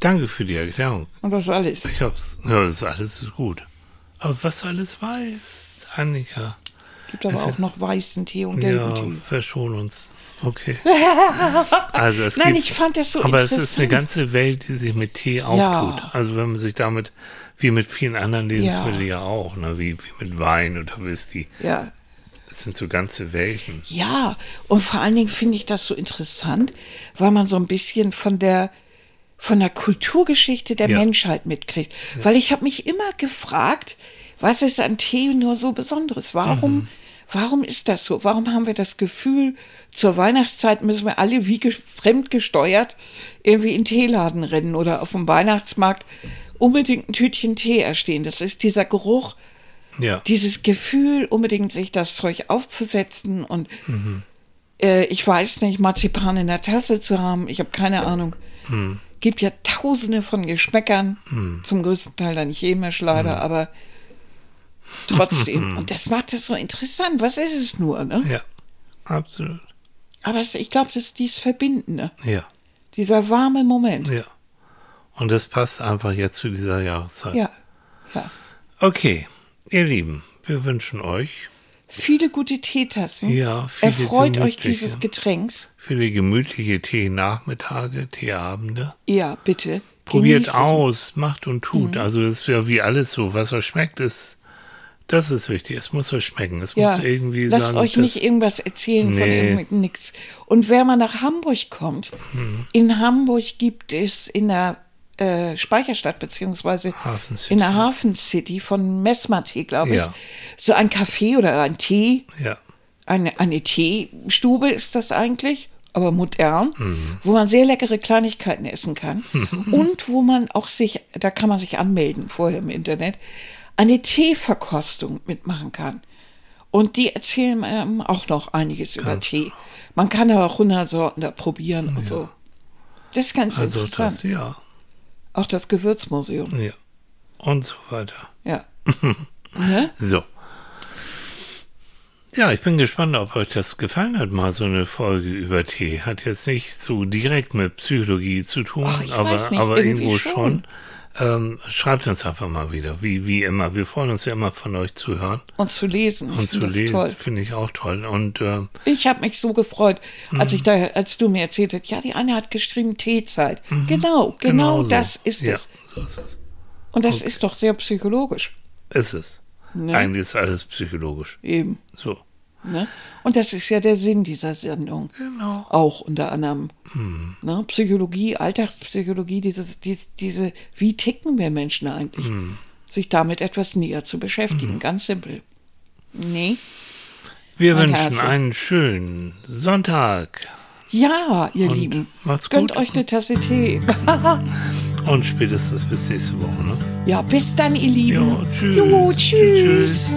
Danke für die Erklärung. Und das alles. Ich hab's. Ja, das ist alles gut. Aber was du alles weißt, Annika. Gibt aber Also- auch noch weißen Tee und gelben Ja, Tee. verschon uns. Okay. Also es Nein, gibt, ich fand das so Aber es ist eine ganze Welt, die sich mit Tee auftut. Also wenn man sich damit, wie mit vielen anderen Lebensmitteln ja, auch, ne? wie, wie mit Wein oder Whisky. Ja. Das sind so ganze Welten. Ja, und vor allen Dingen finde ich das so interessant, weil man so ein bisschen von der von der Kulturgeschichte der Ja. Menschheit mitkriegt. Weil ich habe mich immer gefragt, was ist an Tee nur so Besonderes? Warum, Mhm. Warum ist das so? Warum haben wir das Gefühl, zur Weihnachtszeit müssen wir alle wie ge- fremdgesteuert irgendwie in den Teeladen rennen oder auf dem Weihnachtsmarkt unbedingt ein Tütchen Tee erstehen? Das ist dieser Geruch, Ja. dieses Gefühl, unbedingt sich das Zeug aufzusetzen und äh, ich weiß nicht, Marzipan in der Tasse zu haben, ich habe keine Ahnung. Gibt ja tausende von Geschmäckern, zum größten Teil dann chemisch leider, aber trotzdem. und das macht es so interessant. Was ist es nur, ne? ja, absolut. Aber es, ich glaube, das ist dieses Verbindende, Ja, dieser warme Moment. ja. Und das passt einfach jetzt zu dieser Jahreszeit. Ja, ja. Okay, ihr Lieben, wir wünschen euch Viele gute Teetassen. Ja, viele Erfreut euch dieses Getränks. viele gemütliche Tee-Nachmittage, Teeabende. Ja, bitte. Probiert Genießt es. aus, macht und tut. Mhm. Also das ist ja wie alles so. Was euch schmeckt, ist, das ist wichtig. Es muss euch schmecken. Es Ja, muss irgendwie lasst sagen, euch das- nicht irgendwas erzählen von Nee. irgend nix. Und wer mal nach Hamburg kommt, Mhm. in Hamburg gibt es in der äh, Speicherstadt beziehungsweise Hafen City. in der Hafen City von Mesmatee, glaube ich, Ja. so ein Café oder ein Tee, Ja, eine, eine Teestube ist das eigentlich, aber modern, Mhm. wo man sehr leckere Kleinigkeiten essen kann und wo man auch sich, da kann man sich anmelden vorher im Internet, eine Teeverkostung mitmachen kann. Und die erzählen ähm, auch noch einiges über Tee. Man kann aber auch 100 Sorten da probieren und so. Das ist ganz also interessant. das, ja, Auch das Gewürzmuseum. ja. Und so weiter. Ja. ne? So. Ja, ich bin gespannt, ob euch das gefallen hat, mal so eine Folge über Tee. Hat jetzt nicht so direkt mit Psychologie zu tun, Ach, aber, nicht, aber irgendwo schon. schon. Ähm, schreibt uns einfach mal wieder, wie, wie immer. Wir freuen uns ja immer von euch zu hören Und zu lesen. Und zu lesen. Finde ich auch toll. Und ähm, Ich habe mich so gefreut, als Mhm. ich da, als du mir erzählt hast, ja, die Anne hat geschrieben Teezeit. Genau, genau, Mhm. so. das ist ja, es. So ist es. Und das ist doch sehr psychologisch. Ist es. Ne? Eigentlich ist alles psychologisch. Eben. So. Ne? Und das ist ja der Sinn dieser Sendung. Genau. Auch unter anderem. Hm. Ne? Psychologie, Alltagspsychologie, diese, diese, diese, wie ticken wir Menschen eigentlich? Hm. Sich damit etwas näher zu beschäftigen. Ganz simpel. Nee? Wir Mein wünschen Herzchen. einen schönen Sonntag Ja, ihr Und Lieben. macht's Gönnt gut. euch eine Tasse Tee. und spätestens bis nächste Woche. Ne? ja, bis dann, ihr Lieben. Jo, tschüss. Jo, tschüss. tschüss.